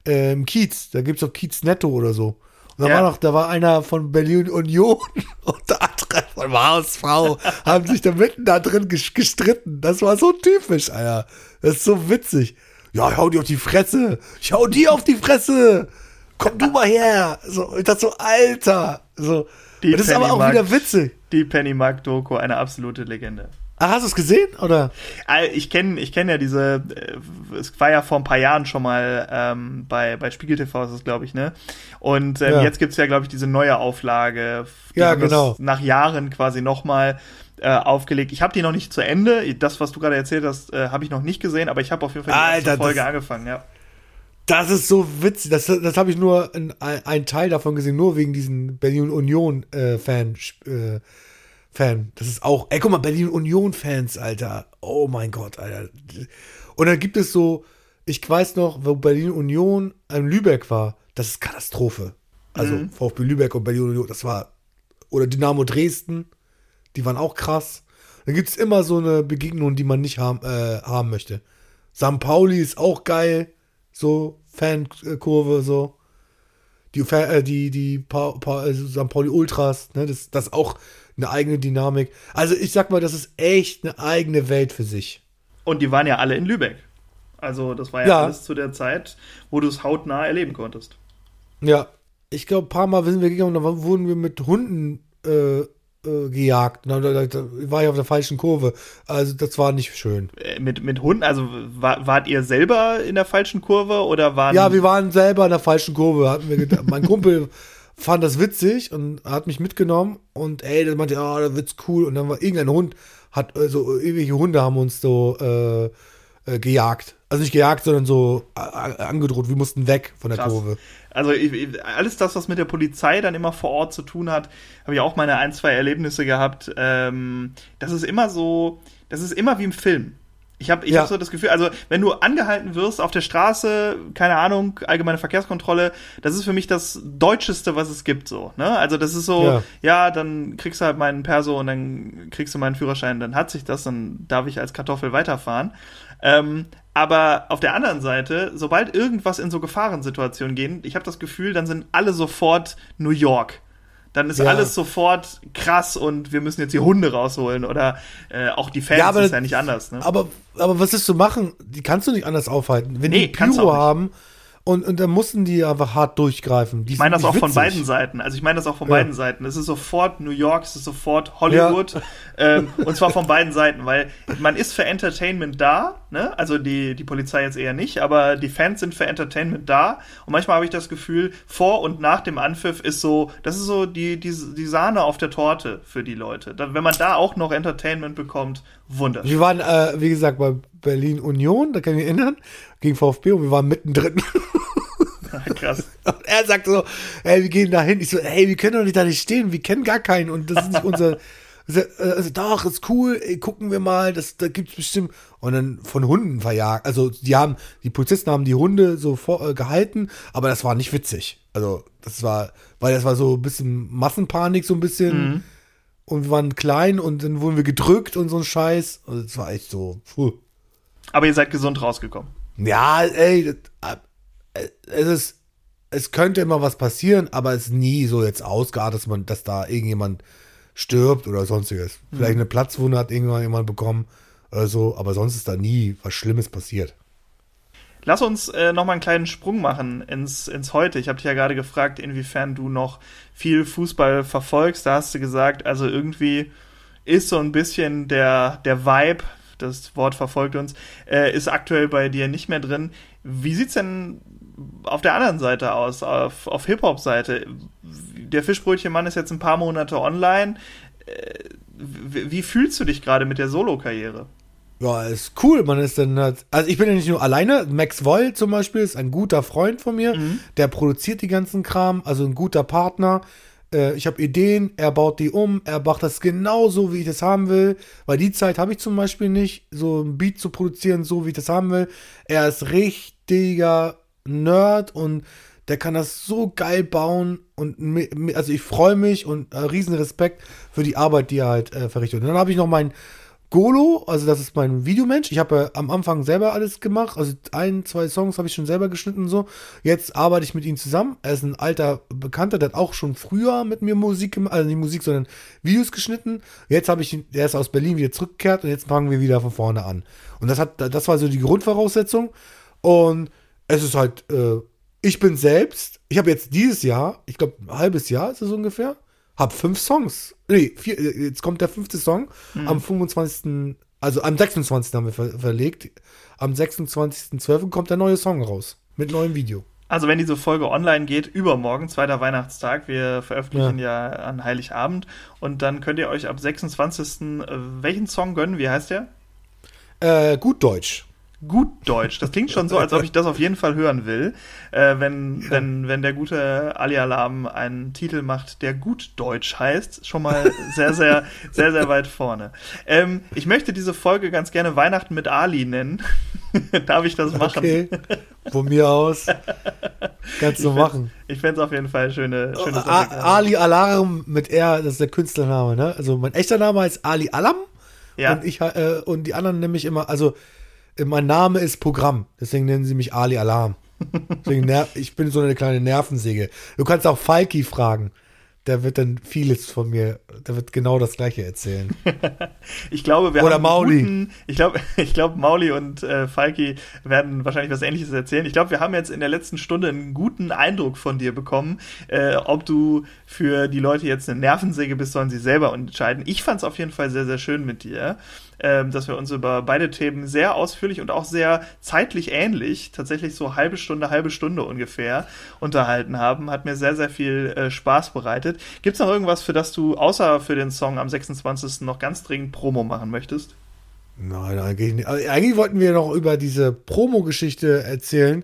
äh, im Kiez. Da gibt es doch Kiez Netto oder so. Da ja. war noch, da war einer von Berlin Union und der andere von HSV, haben sich da mitten da drin gestritten. Das war so typisch, Alter. Das ist so witzig. Ja, ich hau dir auf die Fresse. Ich hau dir auf die Fresse. Komm du mal her. So, ich dachte so, Alter. So. Die das ist aber auch wieder witzig. Die Penny Mark Doku, eine absolute Legende. Ah, hast du es gesehen, oder? Ich kenne ich kenn ja diese, äh, es war ja vor ein paar Jahren schon mal ähm, bei, bei Spiegel TV, ist es, glaube ich, ne? Und ähm, ja. jetzt gibt's ja, glaube ich, diese neue Auflage. Die ja, genau. Nach Jahren quasi nochmal äh, aufgelegt. Ich habe die noch nicht zu Ende. Das, was du gerade erzählt hast, äh, habe ich noch nicht gesehen, aber ich habe auf jeden Fall die Alter, erste Folge angefangen, ja. Das ist so witzig. Das, das habe ich nur in, ein Teil davon gesehen, nur wegen diesen Berlin Union äh, Fan. Äh, Fan. Das ist auch, ey, guck mal, Berlin Union-Fans, Alter. Oh mein Gott, Alter. Und dann gibt es so, ich weiß noch, wo Berlin Union in Lübeck war, das ist Katastrophe. Also mhm. VfB Lübeck und Berlin Union, das war, oder Dynamo Dresden, die waren auch krass. Dann gibt es immer so eine Begegnung, die man nicht haben, äh, haben möchte. St. Pauli ist auch geil, so Fankurve, so. Die, äh, die, die pa pa also St. Pauli Ultras, ne, das, das auch eine eigene Dynamik. Also ich sag mal, das ist echt eine eigene Welt für sich. Und die waren ja alle in Lübeck. Also das war ja, ja. alles zu der Zeit, wo du es hautnah erleben konntest. Ja, ich glaube, ein paar Mal sind wir gegangen, da wurden wir mit Hunden äh, äh, gejagt. Da, da, da, war ich auf der falschen Kurve. Also das war nicht schön. Äh, mit, mit Hunden, also war, wart ihr selber in der falschen Kurve oder waren. Ja, wir waren selber in der falschen Kurve. Hatten wir mein Kumpel fand das witzig und hat mich mitgenommen und ey, dann meinte, ja, oh, da wird's cool. Und dann war irgendein Hund, hat äh, so ewige Hunde haben uns so äh, äh, gejagt. Also nicht gejagt, sondern so äh, angedroht. Wir mussten weg von der Krass. Kurve. Also ich, alles das, was mit der Polizei dann immer vor Ort zu tun hat, habe ich auch meine ein, zwei Erlebnisse gehabt. Ähm, das ist immer so, das ist immer wie im Film. Ich habe ich ja. hab so das Gefühl, also wenn du angehalten wirst auf der Straße, keine Ahnung, allgemeine Verkehrskontrolle, das ist für mich das Deutscheste, was es gibt, so. Ne? Also das ist so, ja. ja, dann kriegst du halt meinen Perso und dann kriegst du meinen Führerschein, dann hat sich das, dann darf ich als Kartoffel weiterfahren. Ähm, aber auf der anderen Seite, sobald irgendwas in so Gefahrensituationen geht, ich habe das Gefühl, dann sind alle sofort New York dann ist ja. alles sofort krass und wir müssen jetzt die Hunde rausholen oder äh, auch die Fans ja, aber, ist ja nicht anders. Ne? Aber, aber was ist zu machen? Die kannst du nicht anders aufhalten. Wenn nee, die Pyro haben und, und dann mussten die einfach hart durchgreifen. Die ich meine das auch witzig. von beiden Seiten. Also ich meine das auch von ja. beiden Seiten. Es ist sofort New York, es ist sofort Hollywood. Ja. Ähm, und zwar von beiden Seiten, weil man ist für Entertainment da, ne? Also die, die Polizei jetzt eher nicht, aber die Fans sind für Entertainment da. Und manchmal habe ich das Gefühl, vor und nach dem Anpfiff ist so, das ist so die, die, die Sahne auf der Torte für die Leute. Dann, wenn man da auch noch Entertainment bekommt, wunderschön. Wir waren, äh, wie gesagt, bei Berlin Union, da kann ich mich erinnern, gegen VfB und wir waren mittendrin. Krass. Und er sagt so, ey, wir gehen da hin. Ich so, ey, wir können doch nicht da nicht stehen, wir kennen gar keinen und das ist nicht unser. Also, doch, ist cool, ey, gucken wir mal, das, da gibt's bestimmt. Und dann von Hunden verjagt. Also, die haben, die Polizisten haben die Hunde so vor, äh, gehalten, aber das war nicht witzig. Also, das war, weil das war so ein bisschen Massenpanik, so ein bisschen. Mhm. Und wir waren klein und dann wurden wir gedrückt und so ein Scheiß. Also, das war echt so, puh. Aber ihr seid gesund rausgekommen. Ja, ey, es ist, es könnte immer was passieren, aber es ist nie so jetzt ausgeartet, dass man, dass da irgendjemand stirbt oder sonstiges. Vielleicht eine Platzwunde hat irgendwann jemand bekommen oder so, aber sonst ist da nie was Schlimmes passiert. Lass uns äh, noch mal einen kleinen Sprung machen ins, ins Heute. Ich habe dich ja gerade gefragt, inwiefern du noch viel Fußball verfolgst. Da hast du gesagt, also irgendwie ist so ein bisschen der, der Vibe, das Wort verfolgt uns, äh, ist aktuell bei dir nicht mehr drin. Wie sieht's denn auf der anderen Seite aus, auf, auf Hip-Hop-Seite? Der Fischbrötchenmann ist jetzt ein paar Monate online. Äh, wie, wie fühlst du dich gerade mit der Solo-Karriere? Ja, ist cool. Man ist dann halt, also ich bin ja nicht nur alleine. Max Woll zum Beispiel ist ein guter Freund von mir. Mhm. Der produziert die ganzen Kram, also ein guter Partner. Äh, ich habe Ideen, er baut die um, er macht das genauso, wie ich das haben will. Weil die Zeit habe ich zum Beispiel nicht, so ein Beat zu produzieren, so wie ich das haben will. Er ist richtiger Nerd und der kann das so geil bauen und also ich freue mich und äh, riesen Respekt für die Arbeit, die er halt äh, verrichtet. Und dann habe ich noch meinen Golo, also das ist mein Videomensch. Ich habe ja am Anfang selber alles gemacht, also ein, zwei Songs habe ich schon selber geschnitten und so. Jetzt arbeite ich mit ihm zusammen. Er ist ein alter Bekannter, der hat auch schon früher mit mir Musik gemacht, also nicht Musik, sondern Videos geschnitten. Jetzt habe ich ihn, der ist aus Berlin wieder zurückgekehrt und jetzt fangen wir wieder von vorne an. Und das hat, das war so die Grundvoraussetzung. Und es ist halt, äh, ich bin selbst, ich habe jetzt dieses Jahr, ich glaube ein halbes Jahr ist es ungefähr, habe fünf Songs. Nee, vier, äh, jetzt kommt der fünfte Song. Am 25. Also am 26. haben wir ver verlegt. Am 26.12. kommt der neue Song raus. Mit neuem Video. Also wenn diese Folge online geht, übermorgen, zweiter Weihnachtstag, wir veröffentlichen ja, an Heiligabend und dann könnt ihr euch ab 26. äh, welchen Song gönnen? Wie heißt der? Äh, gut Deutsch. Gut Deutsch. Das klingt schon so, als ob ich das auf jeden Fall hören will. Äh, wenn, wenn, wenn der gute Ali Alarm einen Titel macht, der gut Deutsch heißt, schon mal sehr, sehr, sehr, sehr weit vorne. Ähm, ich möchte diese Folge ganz gerne Weihnachten mit Ali nennen. Darf ich das machen? Okay. Von mir aus. Kannst du Ich machen. Ich fände es auf jeden Fall schöne, schöne A Sache. Ali Alarm mit R, das ist der Künstlername, ne? Also mein echter Name heißt Ali Alam. Ja. Und ich äh, und die anderen mich immer, also mein Name ist Programm, deswegen nennen sie mich Ali Alarm. Deswegen ich bin so eine kleine Nervensäge. Du kannst auch Falki fragen. Der wird dann vieles von mir, der wird genau das gleiche erzählen. Ich glaube, wir Oder haben Mauli. Guten, ich glaube, ich glaube, Mauli und äh, Falki werden wahrscheinlich was Ähnliches erzählen. Ich glaube, wir haben jetzt in der letzten Stunde einen guten Eindruck von dir bekommen. Äh, ob du für die Leute jetzt eine Nervensäge bist, sollen sie selber entscheiden. Ich fand es auf jeden Fall sehr, sehr schön mit dir, ähm, dass wir uns über beide Themen sehr ausführlich und auch sehr zeitlich ähnlich, tatsächlich so halbe Stunde, halbe Stunde ungefähr unterhalten haben. Hat mir sehr, sehr viel äh, Spaß bereitet. Gibt es noch irgendwas, für das du außer für den Song am 26. noch ganz dringend Promo machen möchtest? Nein, eigentlich nicht. Also, eigentlich wollten wir noch über diese Promo-Geschichte erzählen,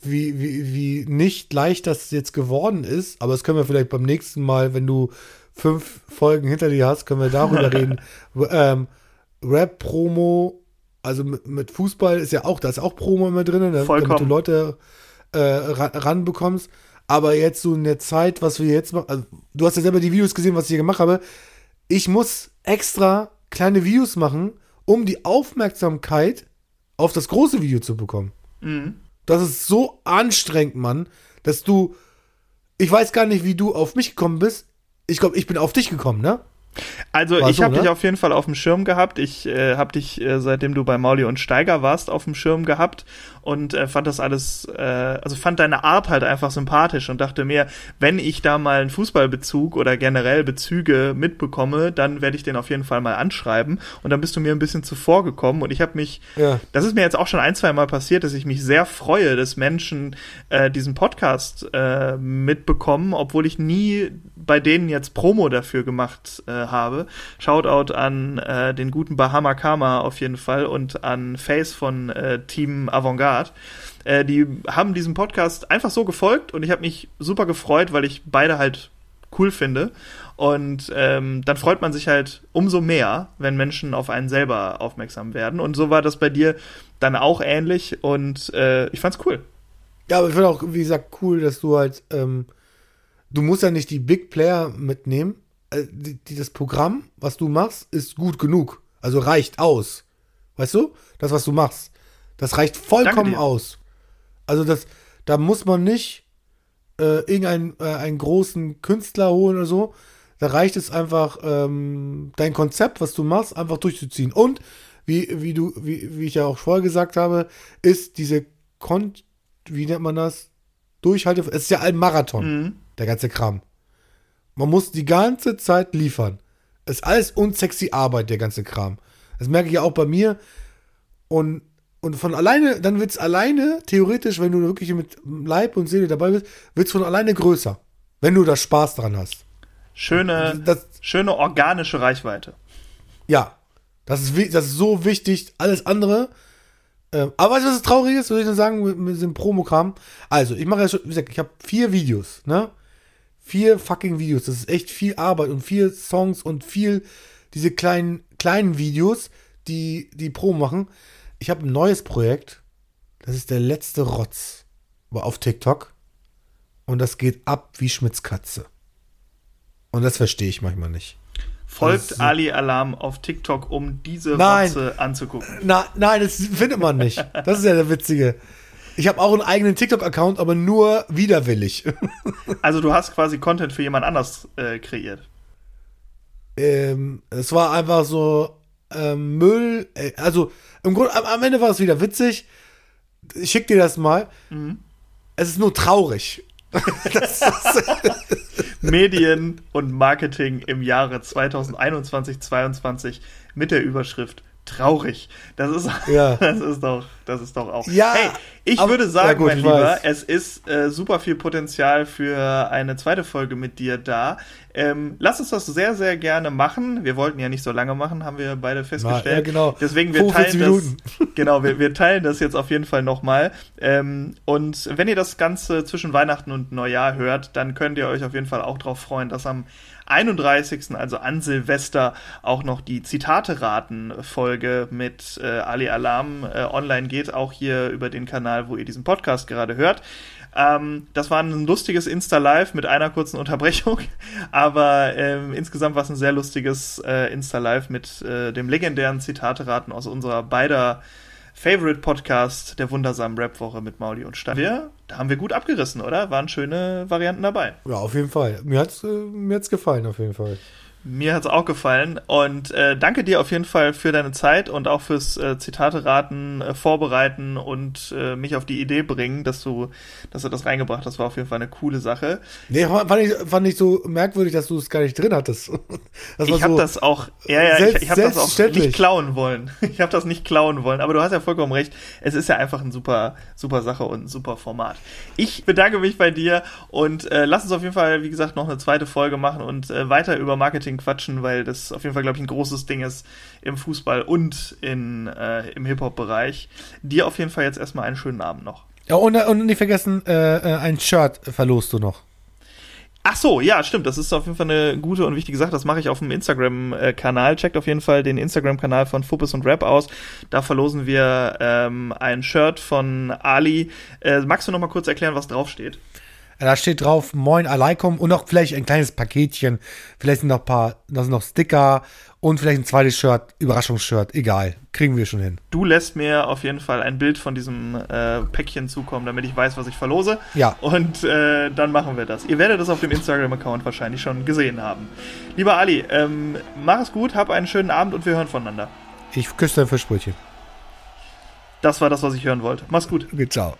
wie, wie, wie nicht leicht das jetzt geworden ist. Aber das können wir vielleicht beim nächsten Mal, wenn du fünf Folgen hinter dir hast, können wir darüber reden. Ähm, Rap-Promo, also mit, mit Fußball ist ja auch, da ist auch Promo immer drin, da- damit Vollkommen. du Leute äh, ran, ranbekommst. Aber jetzt so in der Zeit, was wir jetzt machen, also, du hast ja selber die Videos gesehen, was ich hier gemacht habe. Ich muss extra kleine Videos machen, um die Aufmerksamkeit auf das große Video zu bekommen. Mhm. Das ist so anstrengend, Mann, dass du. Ich weiß gar nicht, wie du auf mich gekommen bist. Ich glaube, ich bin auf dich gekommen, ne? Also War ich habe ne? dich auf jeden Fall auf dem Schirm gehabt. Ich äh, habe dich, äh, seitdem du bei Mauli und Steiger warst, auf dem Schirm gehabt und äh, fand das alles, äh, also fand deine Art halt einfach sympathisch und dachte mir, wenn ich da mal einen Fußballbezug oder generell Bezüge mitbekomme, dann werde ich den auf jeden Fall mal anschreiben. Und dann bist du mir ein bisschen zuvor gekommen und ich habe mich, Ja. das ist mir jetzt auch schon ein, zwei Mal passiert, dass ich mich sehr freue, dass Menschen äh, diesen Podcast äh, mitbekommen, obwohl ich nie bei denen jetzt Promo dafür gemacht äh, habe. Shoutout an äh, den guten Bahama Kama auf jeden Fall und an Face von äh, Team Avantgarde. Äh, die haben diesem Podcast einfach so gefolgt und ich habe mich super gefreut, weil ich beide halt cool finde. Und ähm, dann freut man sich halt umso mehr, wenn Menschen auf einen selber aufmerksam werden. Und so war das bei dir dann auch ähnlich und äh, ich fand's cool. Ja, aber ich finde auch, wie gesagt, cool, dass du halt, ähm, du musst ja nicht die Big Player mitnehmen. Äh, die, die, das Programm, was du machst, ist gut genug. Also reicht aus. Weißt du? Das, was du machst. Das reicht vollkommen aus. Also das, da muss man nicht äh, irgendeinen äh, einen großen Künstler holen oder so. Da reicht es einfach, ähm, dein Konzept, was du machst, einfach durchzuziehen. Und wie, wie du, wie, wie ich ja auch vorher gesagt habe, ist diese Kon wie nennt man das? Durchhalte. Es ist ja ein Marathon, Mhm. Der ganze Kram. Man muss die ganze Zeit liefern. Es ist alles unsexy Arbeit, der ganze Kram. Das merke ich ja auch bei mir. Und, und von alleine, dann wird es alleine, theoretisch, wenn du wirklich mit Leib und Seele dabei bist, wird es von alleine größer. Wenn du da Spaß dran hast. Schöne, Das, schöne organische Reichweite. ja, das ist, das ist so wichtig. Alles andere. Ähm, aber weißt du, was das traurig ist, würde ich nur sagen, mit, mit diesem Promokram? Also, ich mache ja schon, wie gesagt, ich habe vier Videos, ne? Vier fucking Videos. Das ist echt viel Arbeit und vier Songs und viel diese kleinen, kleinen Videos, die, die Promo machen. Ich habe ein neues Projekt. Das ist der letzte Rotz. Aber auf TikTok. Und das geht ab wie Schmitz Katze. Und das verstehe ich manchmal nicht. Folgt ist- Ali Alarm auf TikTok, um diese Nein. Rotze anzugucken. Na, nein, das findet man nicht. Das ist ja der Witzige. Ich habe auch einen eigenen TikTok-Account, aber nur widerwillig. Also du hast quasi Content für jemand anders äh, kreiert. ähm, es war einfach so ähm, Müll. Äh, also im Grunde, am, am Ende war es wieder witzig. Ich schick dir das mal. Es ist nur traurig. das ist, Medien und Marketing im Jahre 2021, 22 mit der Überschrift traurig. Das ist, Ja. das ist doch, das ist doch auch. Ja, hey, ich aber- würde sagen, ja gut, mein Lieber, weiß. es ist äh, super viel Potenzial für eine zweite Folge mit dir da. Ähm, lass uns das sehr, sehr gerne machen. Wir wollten ja nicht so lange machen, haben wir beide festgestellt. ja, genau. Deswegen wir 45 teilen Minuten. das. Genau, wir, wir teilen das jetzt auf jeden Fall nochmal. Ähm, und wenn ihr das Ganze zwischen Weihnachten und Neujahr hört, dann könnt ihr euch auf jeden Fall auch darauf freuen, dass am 31., also an Silvester, auch noch die Zitate-Raten-Folge mit äh, Ali Alarm äh, online geht, auch hier über den Kanal, wo ihr diesen Podcast gerade hört. Ähm, das war ein lustiges Insta-Live mit einer kurzen Unterbrechung, aber ähm, insgesamt war es ein sehr lustiges äh, Insta-Live mit äh, dem legendären Zitate-Raten aus unserer beider Favorite-Podcast der wundersamen Rap-Woche mit Mauli und Stein. Wir, da haben wir gut abgerissen, oder? Waren schöne Varianten dabei. ja, auf jeden Fall. Mir hat's, äh, mir hat's gefallen, auf jeden Fall. Mir hat's auch gefallen und äh, danke dir auf jeden Fall für deine Zeit und auch fürs äh, Zitate raten, äh, vorbereiten und äh, mich auf die Idee bringen, dass du, dass du das reingebracht hast. War auf jeden Fall eine coole Sache. Nee, fand ich, fand ich so merkwürdig, dass du es gar nicht drin hattest. Ich habe so, das auch, ja, ja, selbst- ich, ich habe das auch nicht klauen wollen. Ich habe das nicht klauen wollen, aber du hast ja vollkommen recht. Es ist ja einfach ein super, super Sache und ein super Format. Ich bedanke mich bei dir und äh, lass uns auf jeden Fall, wie gesagt, noch eine zweite Folge machen und äh, weiter über Marketing quatschen, weil das auf jeden Fall, glaube ich, ein großes Ding ist im Fußball und in, äh, im Hip-Hop-Bereich. Dir auf jeden Fall jetzt erstmal einen schönen Abend noch. Ja, und, und nicht vergessen, äh, äh, ein Shirt verlost du noch. Ach so, ja, stimmt. Das ist auf jeden Fall eine gute und wichtige Sache. Das mache ich auf dem Instagram-Kanal. Checkt auf jeden Fall den Instagram-Kanal von Fuppes und Rap aus. Da verlosen wir ähm, ein Shirt von Ali. Äh, magst du noch mal kurz erklären, was draufsteht? Da steht drauf Moin Alaikum und noch vielleicht ein kleines Paketchen. Vielleicht sind noch ein paar, da sind noch Sticker und vielleicht ein zweites Shirt, Überraschungsshirt. Egal, kriegen wir schon hin. Du lässt mir auf jeden Fall ein Bild von diesem äh, Päckchen zukommen, damit ich weiß, was ich verlose. Ja. Und äh, dann machen wir das. Ihr werdet das auf dem Instagram-Account wahrscheinlich schon gesehen haben. Lieber Ali, ähm, mach es gut, hab einen schönen Abend und wir hören voneinander. Ich küsse dein Fischbrötchen. Das war das, was ich hören wollte. Mach's gut. Okay, ciao.